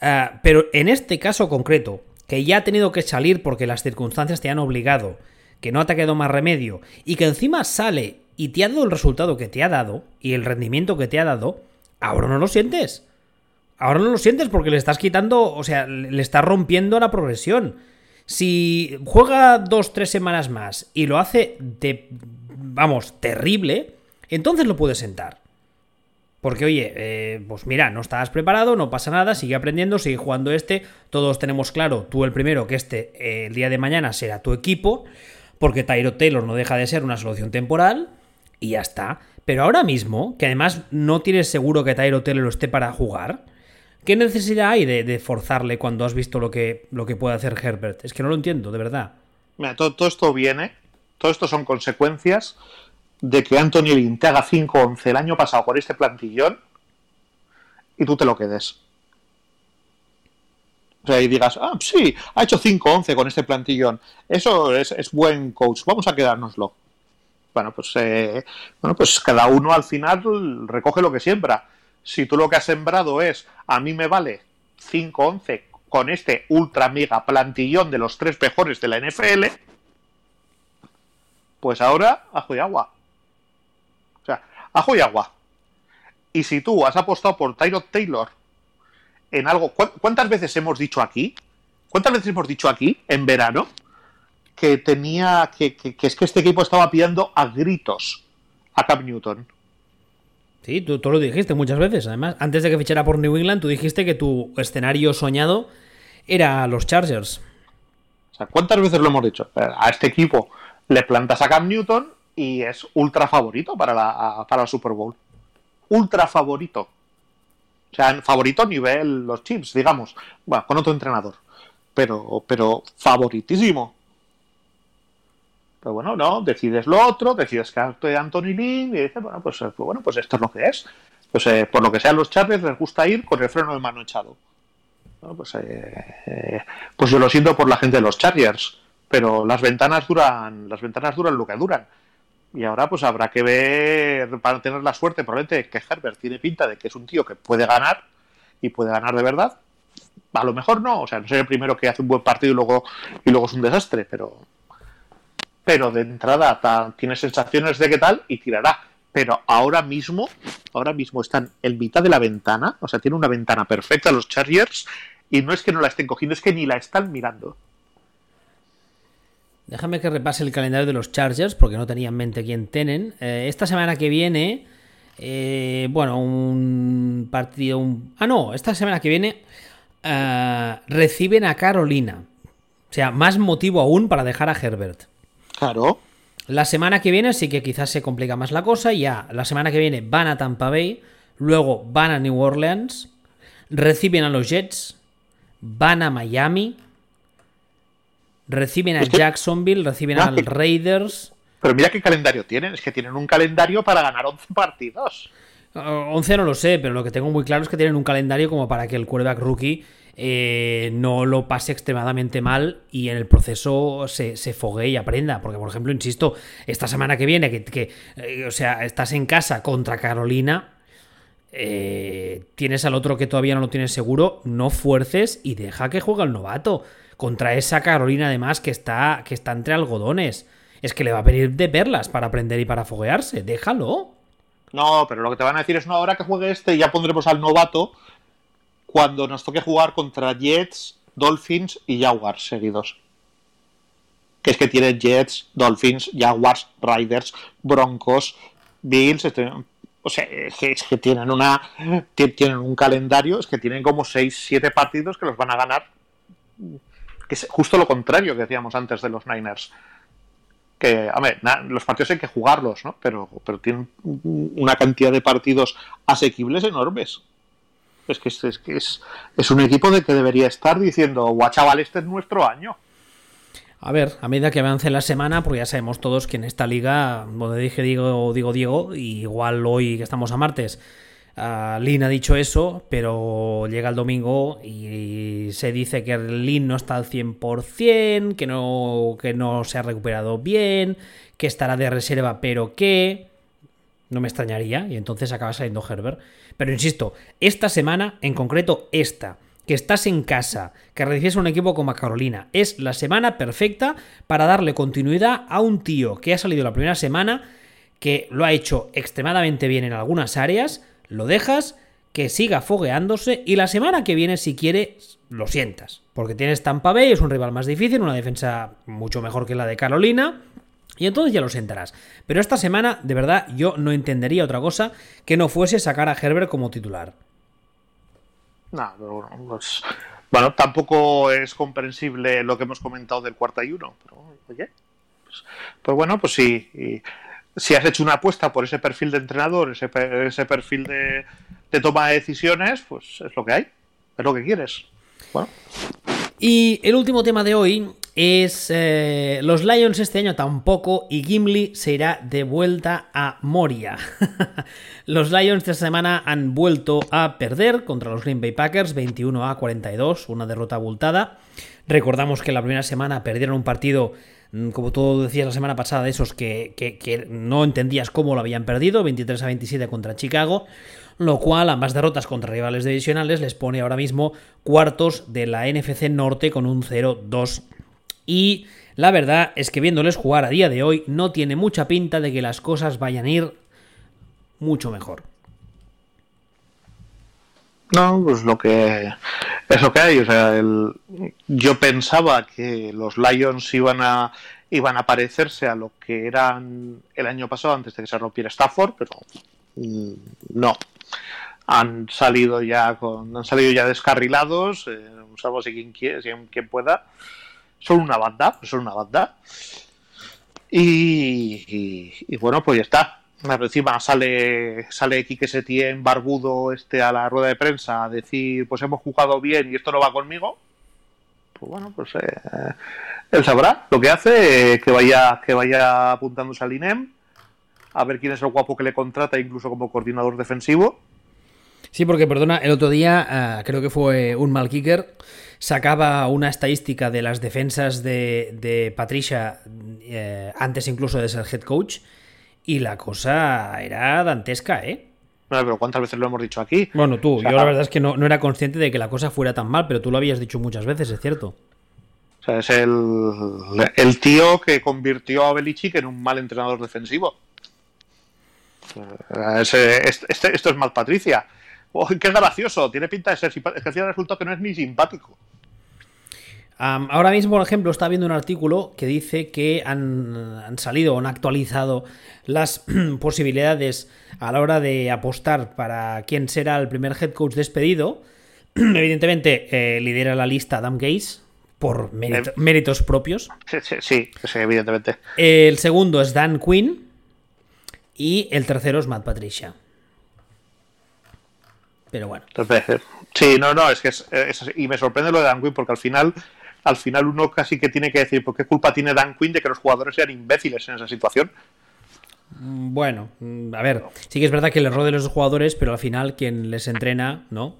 eh, pero en este caso concreto, que ya ha tenido que salir porque las circunstancias te han obligado, que no te ha quedado más remedio, y que encima sale y te ha dado el resultado que te ha dado y el rendimiento que te ha dado, ahora no lo sientes. Ahora no lo sientes porque le estás quitando, o sea, le estás rompiendo la progresión. Si juega dos, tres semanas más y lo hace de, vamos, terrible, entonces lo puedes sentar. Porque, oye, eh, pues mira, no estás preparado, no pasa nada, sigue aprendiendo, sigue jugando este. Todos tenemos claro, tú el primero, que este eh, el día de mañana será tu equipo, porque Tyro Taylor no deja de ser una solución temporal, y ya está. Pero ahora mismo, que además no tienes seguro que Tyro Taylor esté para jugar, ¿Qué necesidad hay de, forzarle cuando has visto lo que, lo que puede hacer Herbert? Es que no lo entiendo, de verdad. Mira, todo, esto viene, todo esto son consecuencias de que Anthony Lynn te haga 5-11 el año pasado con este plantillón y tú te lo quedes. O sea, y digas, ah, sí, ha hecho 5-11 con este plantillón. Eso es, buen coach, vamos a quedárnoslo. Bueno, pues, eh, bueno, pues cada uno al final recoge lo que siembra si tú lo que has sembrado es, a mí me vale 5-11 con este ultra mega plantillón de los tres mejores de la NFL, pues ahora ajo y agua. Ajo y agua. Y si tú has apostado por Tyrod Taylor en algo, ¿cuántas veces hemos dicho aquí? ¿Cuántas veces hemos dicho aquí, en verano, que tenía, que, que, que es que este equipo estaba pillando a gritos a Cam Newton? Sí, tú, lo dijiste muchas veces. Además, antes de que fichara por New England, tú dijiste que tu escenario soñado era los Chargers. O sea, ¿cuántas veces lo hemos dicho? A este equipo le plantas a Cam Newton y es ultra favorito para la, para el Super Bowl. Ultra favorito. O sea, favorito nivel los Chips, digamos. Bueno, con otro entrenador. Pero, pero favoritísimo. Pero bueno, no, decides lo otro, decides que de Anthony Lynn y dices, bueno, pues, eh, bueno, pues esto es lo que es. Pues eh, por lo que sea, los Chargers les gusta ir con el freno de mano echado. pues, eh, pues yo lo siento por la gente de los Chargers, pero las ventanas duran, las ventanas duran lo que duran. Y ahora pues habrá que ver, para tener la suerte, probablemente que Herbert tiene pinta de que es un tío que puede ganar y puede ganar de verdad. A lo mejor no, o sea, no soy el primero que hace un buen partido y luego, y luego es un desastre, pero, pero de entrada tiene sensaciones de qué tal y tirará. Pero ahora mismo, ahora mismo están en mitad de la ventana, o sea, tiene una ventana perfecta los Chargers y no es que no la estén cogiendo, es que ni la están mirando. Déjame que repase el calendario de los Chargers porque no tenía en mente quién tienen. Eh, esta semana que viene, eh, bueno, un partido... Ah, no, esta semana que viene eh, reciben a Carolina. O sea, más motivo aún para dejar a Herbert. Claro. La semana que viene sí que quizás se complica más la cosa. Ya, la semana que viene van a Tampa Bay, luego van a New Orleans, reciben a los Jets, van a Miami, reciben a Jacksonville, reciben a los Raiders. Pero mira qué calendario tienen, es que tienen un calendario para ganar 11 partidos. 11 no lo sé, pero lo que tengo muy claro es que tienen un calendario como para que el quarterback rookie eh, no lo pase extremadamente mal y en el proceso se, se fogue y aprenda. Porque, por ejemplo, insisto, esta semana que viene, que, eh, o sea, estás en casa contra Carolina, eh, tienes al otro que todavía no lo tienes seguro, no fuerces y deja que juegue el novato. Contra esa Carolina, además, que está, que está entre algodones. Es que le va a venir de perlas para aprender y para foguearse. Déjalo. No, pero lo que te van a decir es, no, ahora que juegue este ya pondremos al novato cuando nos toque jugar contra Jets, Dolphins y Jaguars seguidos. Que es que tienen Jets, Dolphins, Jaguars, Riders, Broncos, Bills, este, o sea, es que tienen una tienen un calendario, es que tienen como 6, 7 partidos que los van a ganar. Que es justo lo contrario que decíamos antes de los Niners. Que, a ver, los partidos hay que jugarlos, ¿no? Pero, pero tienen una cantidad de partidos asequibles enormes. Es que, es, que es, es un equipo de que debería estar diciendo, guau, chaval, este es nuestro año. A ver, a medida que avance la semana, porque ya sabemos todos que en esta liga, donde dije digo, digo Diego, igual hoy que estamos a martes, uh, Lin ha dicho eso, pero llega el domingo y se dice que Lin no está al 100%, que no, que no se ha recuperado bien, que estará de reserva, pero que... No me extrañaría, y entonces acaba saliendo Herbert. Pero insisto, esta semana, en concreto esta, que estás en casa, que recibes un equipo como Carolina, es la semana perfecta para darle continuidad a un tío que ha salido la primera semana, que lo ha hecho extremadamente bien en algunas áreas, lo dejas, que siga fogueándose y la semana que viene, si quieres, lo sientas. Porque tienes Tampa Bay, es un rival más difícil, una defensa mucho mejor que la de Carolina. Y entonces ya lo sentarás. Pero esta semana, de verdad, yo no entendería otra cosa que no fuese sacar a Herbert como titular. No, pero pues, bueno, tampoco es comprensible lo que hemos comentado del cuarta y uno. Pero, oye, pues, pues bueno, pues sí. Si has hecho una apuesta por ese perfil de entrenador, ese, perfil de, toma de decisiones, pues es lo que hay. Es lo que quieres. Bueno. Y el último tema de hoy es eh, los Lions este año tampoco y Gimli se irá de vuelta a Moria. [LAUGHS] los Lions esta semana han vuelto a perder contra los Green Bay Packers 21 a 42, una derrota abultada. Recordamos que la primera semana perdieron un partido, como tú decías la semana pasada, esos que, que no entendías cómo lo habían perdido, 23 a 27 contra Chicago lo cual ambas derrotas contra rivales divisionales les pone ahora mismo cuartos de la NFC Norte con un 0-2 y la verdad es que viéndoles jugar a día de hoy no tiene mucha pinta de que las cosas vayan a ir mucho mejor. No, pues lo que es lo que hay. O sea, yo pensaba que los Lions iban a iban a parecerse a lo que eran el año pasado antes de que se rompiera Stafford, pero mm, no. Han salido ya con, han salido ya descarrilados, eh, salvo si quien quien pueda son una banda, son una banda. Y, bueno, pues ya está. Encima sale, sale Quique Setién barbudo este a la rueda de prensa a decir, pues hemos jugado bien y esto no va conmigo. Pues bueno, pues eh, él sabrá lo que hace, que vaya, que vaya apuntándose al INEM, a ver quién es el guapo que le contrata, incluso como coordinador defensivo. Sí, porque perdona, el otro día ah, creo que fue un mal kicker sacaba una estadística de las defensas de, Patricia eh, antes incluso de ser head coach y la cosa era dantesca, ¿eh? Bueno, pero ¿cuántas veces lo hemos dicho aquí? Bueno, tú, yo la verdad es que no, era consciente de que la cosa fuera tan mal, pero tú lo habías dicho muchas veces, es cierto. O sea, es el, el tío que convirtió a Belichick en un mal entrenador defensivo. Este, esto es mal Patricia. Oh, ¡Qué gracioso! Tiene pinta de ser simpático. Es que al final resulta que no es ni simpático. Ahora mismo, por ejemplo, está viendo un artículo que dice que han, salido o han actualizado las [CLEARS THROAT] posibilidades a la hora de apostar para quién será el primer head coach despedido. [CLEARS THROAT] Evidentemente, eh, lidera la lista Adam Gaze por eh, méritos propios. Sí, sí, sí, evidentemente. El segundo es Dan Quinn y el tercero es Matt Patricia. Pero bueno. Sí, no, no, es que es, y me sorprende lo de Dan Quinn porque al final al final uno casi que tiene que decir, ¿por qué culpa tiene Dan Quinn de que los jugadores sean imbéciles en esa situación? Mm, bueno, mm, a ver, sí que es verdad que el error de los jugadores, pero al final quien les entrena, ¿no?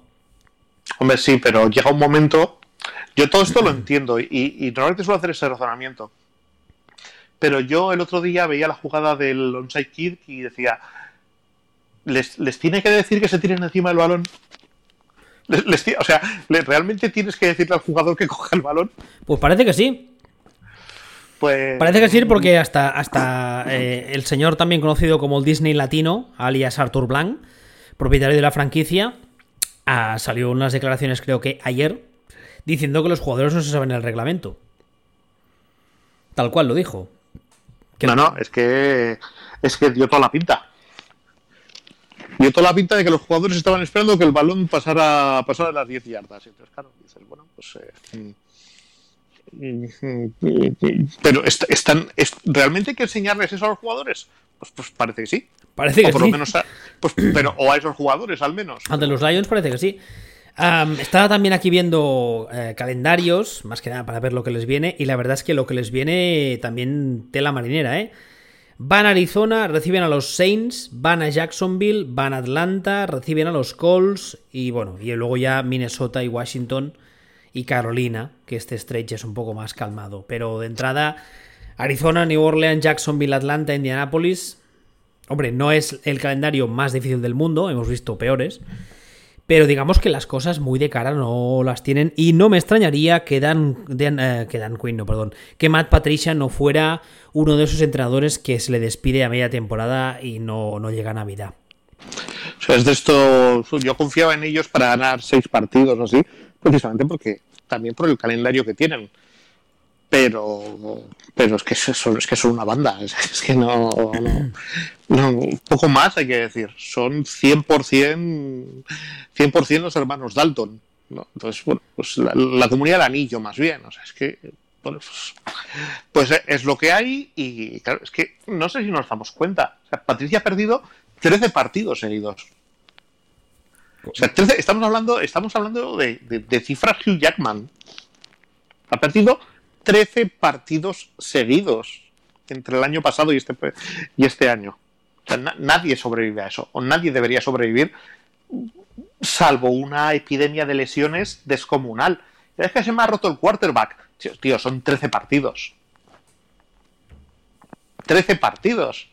Hombre, sí, pero llega un momento. Yo todo esto lo entiendo y, y normalmente suelo hacer ese razonamiento. Pero yo el otro día veía la jugada del onside kid y decía, ¿les, les tiene que decir que se tiren encima del balón? Les- o sea, ¿le- ¿realmente tienes que decirle al jugador que coja el balón? Pues parece que sí. Pues Parece que sí, porque hasta, hasta eh, el señor también conocido como el Disney Latino, alias Arthur Blanc, propietario de la franquicia, ah, salió unas declaraciones creo que ayer, diciendo que los jugadores no se saben el reglamento. Tal cual lo dijo. Que no, no, es que es que dio toda la pinta. Dio toda la pinta de que los jugadores estaban esperando que el balón pasara, pasara las 10 yardas. Entonces, claro, dices, bueno, pues. eh, mm, mm, mm, pero est- están, es- ¿realmente hay que enseñarles eso a los jugadores? Pues, pues parece que sí. Parece que o por sí. lo menos a, pues, pero, o a esos jugadores al menos. Ante los Lions parece que sí. Estaba también aquí viendo eh, calendarios, más que nada para ver lo que les viene, y la verdad es que lo que les viene también tela marinera, ¿eh? Van a Arizona, reciben a los Saints, van a Jacksonville, van a Atlanta, reciben a los Colts, y bueno, y luego ya Minnesota y Washington y Carolina, que este stretch es un poco más calmado. Pero de entrada, Arizona, New Orleans, Jacksonville, Atlanta, Indianapolis. Hombre, no es el calendario más difícil del mundo, hemos visto peores. Pero digamos que las cosas muy de cara no las tienen. Y no me extrañaría que Dan, eh, que Dan Quinn, no, perdón. Que Matt Patricia no fuera uno de esos entrenadores que se le despide a media temporada y no, no llega a Navidad. O sea, es de esto. Yo confiaba en ellos para ganar seis partidos o así, precisamente porque también por el calendario que tienen. Pero, pero es que son, es que son una banda. [LAUGHS] Es, que no, no, Poco más hay que decir. Son 100%, 100 los hermanos Dalton. ¿no? Entonces, bueno, pues la, la comunidad del anillo, más bien. O sea, es que. Bueno, pues, pues es lo que hay y claro, es que no sé si nos damos cuenta. O sea, Patricia ha perdido 13 partidos seguidos. O sea, 13 estamos hablando, estamos hablando de, de- de cifras Hugh Jackman. Ha perdido 13 partidos seguidos entre el año pasado y este, y este año. Nadie sobrevive a eso, o nadie debería sobrevivir, salvo una epidemia de lesiones descomunal. Es que se me ha roto el quarterback. Tío, son 13 partidos. 13 partidos.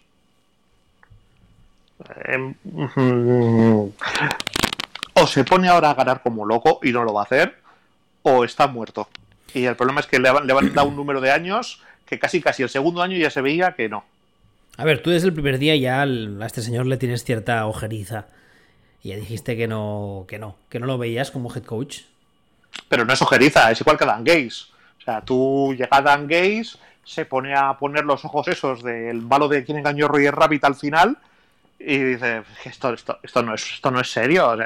Em, mm, o se pone ahora a ganar como loco y no lo va a hacer, o está muerto. Y el problema es que le han, le han dado un número de años que casi casi el segundo año ya se veía que no. A ver, tú desde el primer día ya a este señor le tienes cierta ojeriza. Y ya dijiste que no, que no, que no lo veías como head coach. Pero no es ojeriza, es igual que Dan Gaze. O sea, tú llega Dan Gaze, se pone a poner los ojos esos del malo de quien engañó a Roger Rabbit al final y dice, esto, esto, esto, no, es, esto no es serio.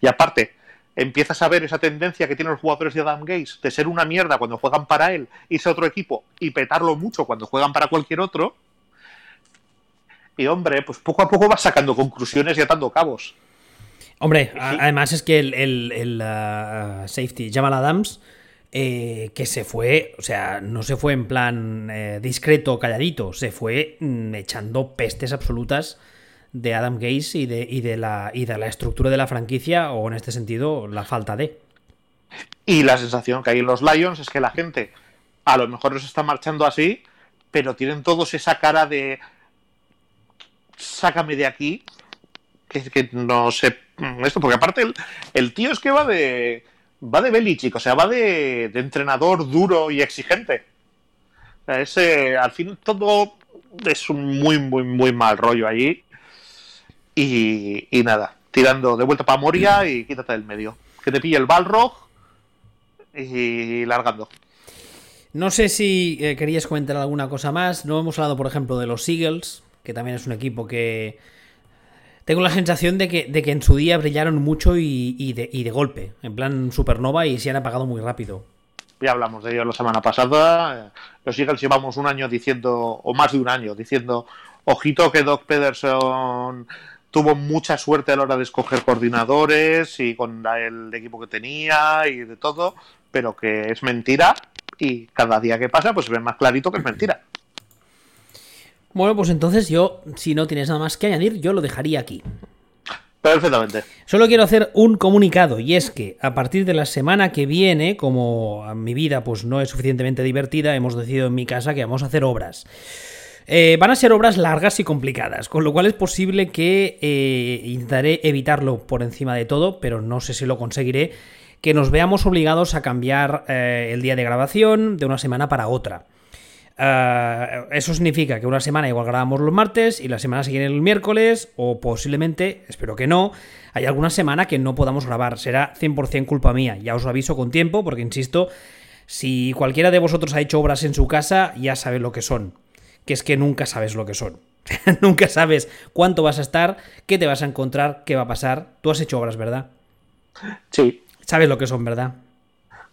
Y aparte, empiezas a ver esa tendencia que tienen los jugadores de Adam Gaze de ser una mierda cuando juegan para él, irse a otro equipo y petarlo mucho cuando juegan para cualquier otro. Y hombre, pues poco a poco vas sacando conclusiones y atando cabos. Hombre, además es que el, el- el, ah, safety Jamal Adams, eh, que se fue, o sea, no se fue en plan eh, discreto, calladito, se fue mm, echando pestes absolutas de Adam Gaze y de, y, de la, y de la estructura de la franquicia, o en este sentido, la falta de. Y la sensación que hay en los Lions es que la gente a lo mejor los está marchando así, pero tienen todos esa cara de sácame de aquí, que, no sé mm, esto, porque aparte el, el tío es que va de va de Belichick, o sea, va de, de entrenador duro y exigente. Ese, al fin todo es un muy, muy, muy mal rollo allí. Y, y nada, tirando de vuelta para Moria y quítate del medio. Que te pille el Balrog y largando. No sé si eh, querías comentar alguna cosa más. No hemos hablado, por ejemplo, de los Eagles, que también es un equipo que. Tengo la sensación de que, de que en su día brillaron mucho y, y de, y de golpe, en plan supernova, y se han apagado muy rápido. Ya hablamos de ello la semana pasada. Los Eagles llevamos un año diciendo, o más de un año, diciendo, ojito que Doc Pederson tuvo mucha suerte a la hora de escoger coordinadores y con el equipo que tenía y de todo, pero que es mentira y cada día que pasa pues se ve más clarito que es mentira. Bueno, pues entonces yo, si no tienes nada más que añadir, yo lo dejaría aquí. Perfectamente. Solo quiero hacer un comunicado y es que a partir de la semana que viene, como mi vida pues no es suficientemente divertida, hemos decidido en mi casa que vamos a hacer obras. Eh, van a ser obras largas y complicadas, con lo cual es posible que eh, intentaré evitarlo por encima de todo, pero no sé si lo conseguiré, que nos veamos obligados a cambiar eh, el día de grabación de una semana para otra. Eso significa que una semana igual grabamos los martes y la semana siguiente el miércoles, o posiblemente, espero que no, hay alguna semana que no podamos grabar. Será 100% culpa mía. Ya os aviso con tiempo, porque insisto, si cualquiera de vosotros ha hecho obras en su casa, ya sabe lo que son. Que es que nunca sabes lo que son. [LAUGHS] nunca sabes cuánto vas a estar, qué te vas a encontrar, qué va a pasar. Tú has hecho obras, ¿verdad? Sí. Sabes lo que son, ¿verdad?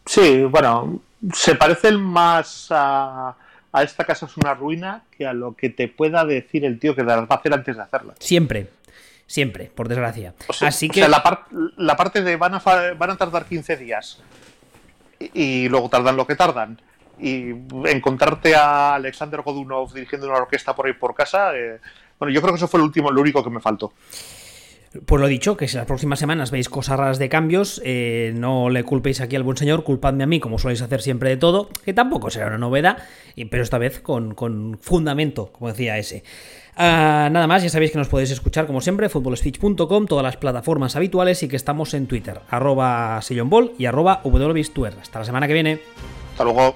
Sí, bueno, se parecen más a a esta casa es una ruina que a lo que te pueda decir el tío que las va a hacer antes de hacerla. Siempre. Siempre, por desgracia. Así que. O sea, la, parte de van a, van a tardar 15 días y, luego tardan lo que tardan. Y encontrarte a Alexander Godunov dirigiendo una orquesta por ahí por casa. Eh, bueno, yo creo que eso fue el último, lo único que me faltó. Pues lo dicho, que si las próximas semanas veis cosas raras de cambios, eh, no le culpéis aquí al buen señor, culpadme a mí, como soléis hacer siempre de todo, que tampoco será una novedad, pero esta vez con, fundamento, como decía ese. Ah, nada más, ya sabéis que nos podéis escuchar como siempre, futbolspeech.com, todas las plataformas habituales y que estamos en Twitter, arroba y arroba Hasta la semana que viene. Hasta luego.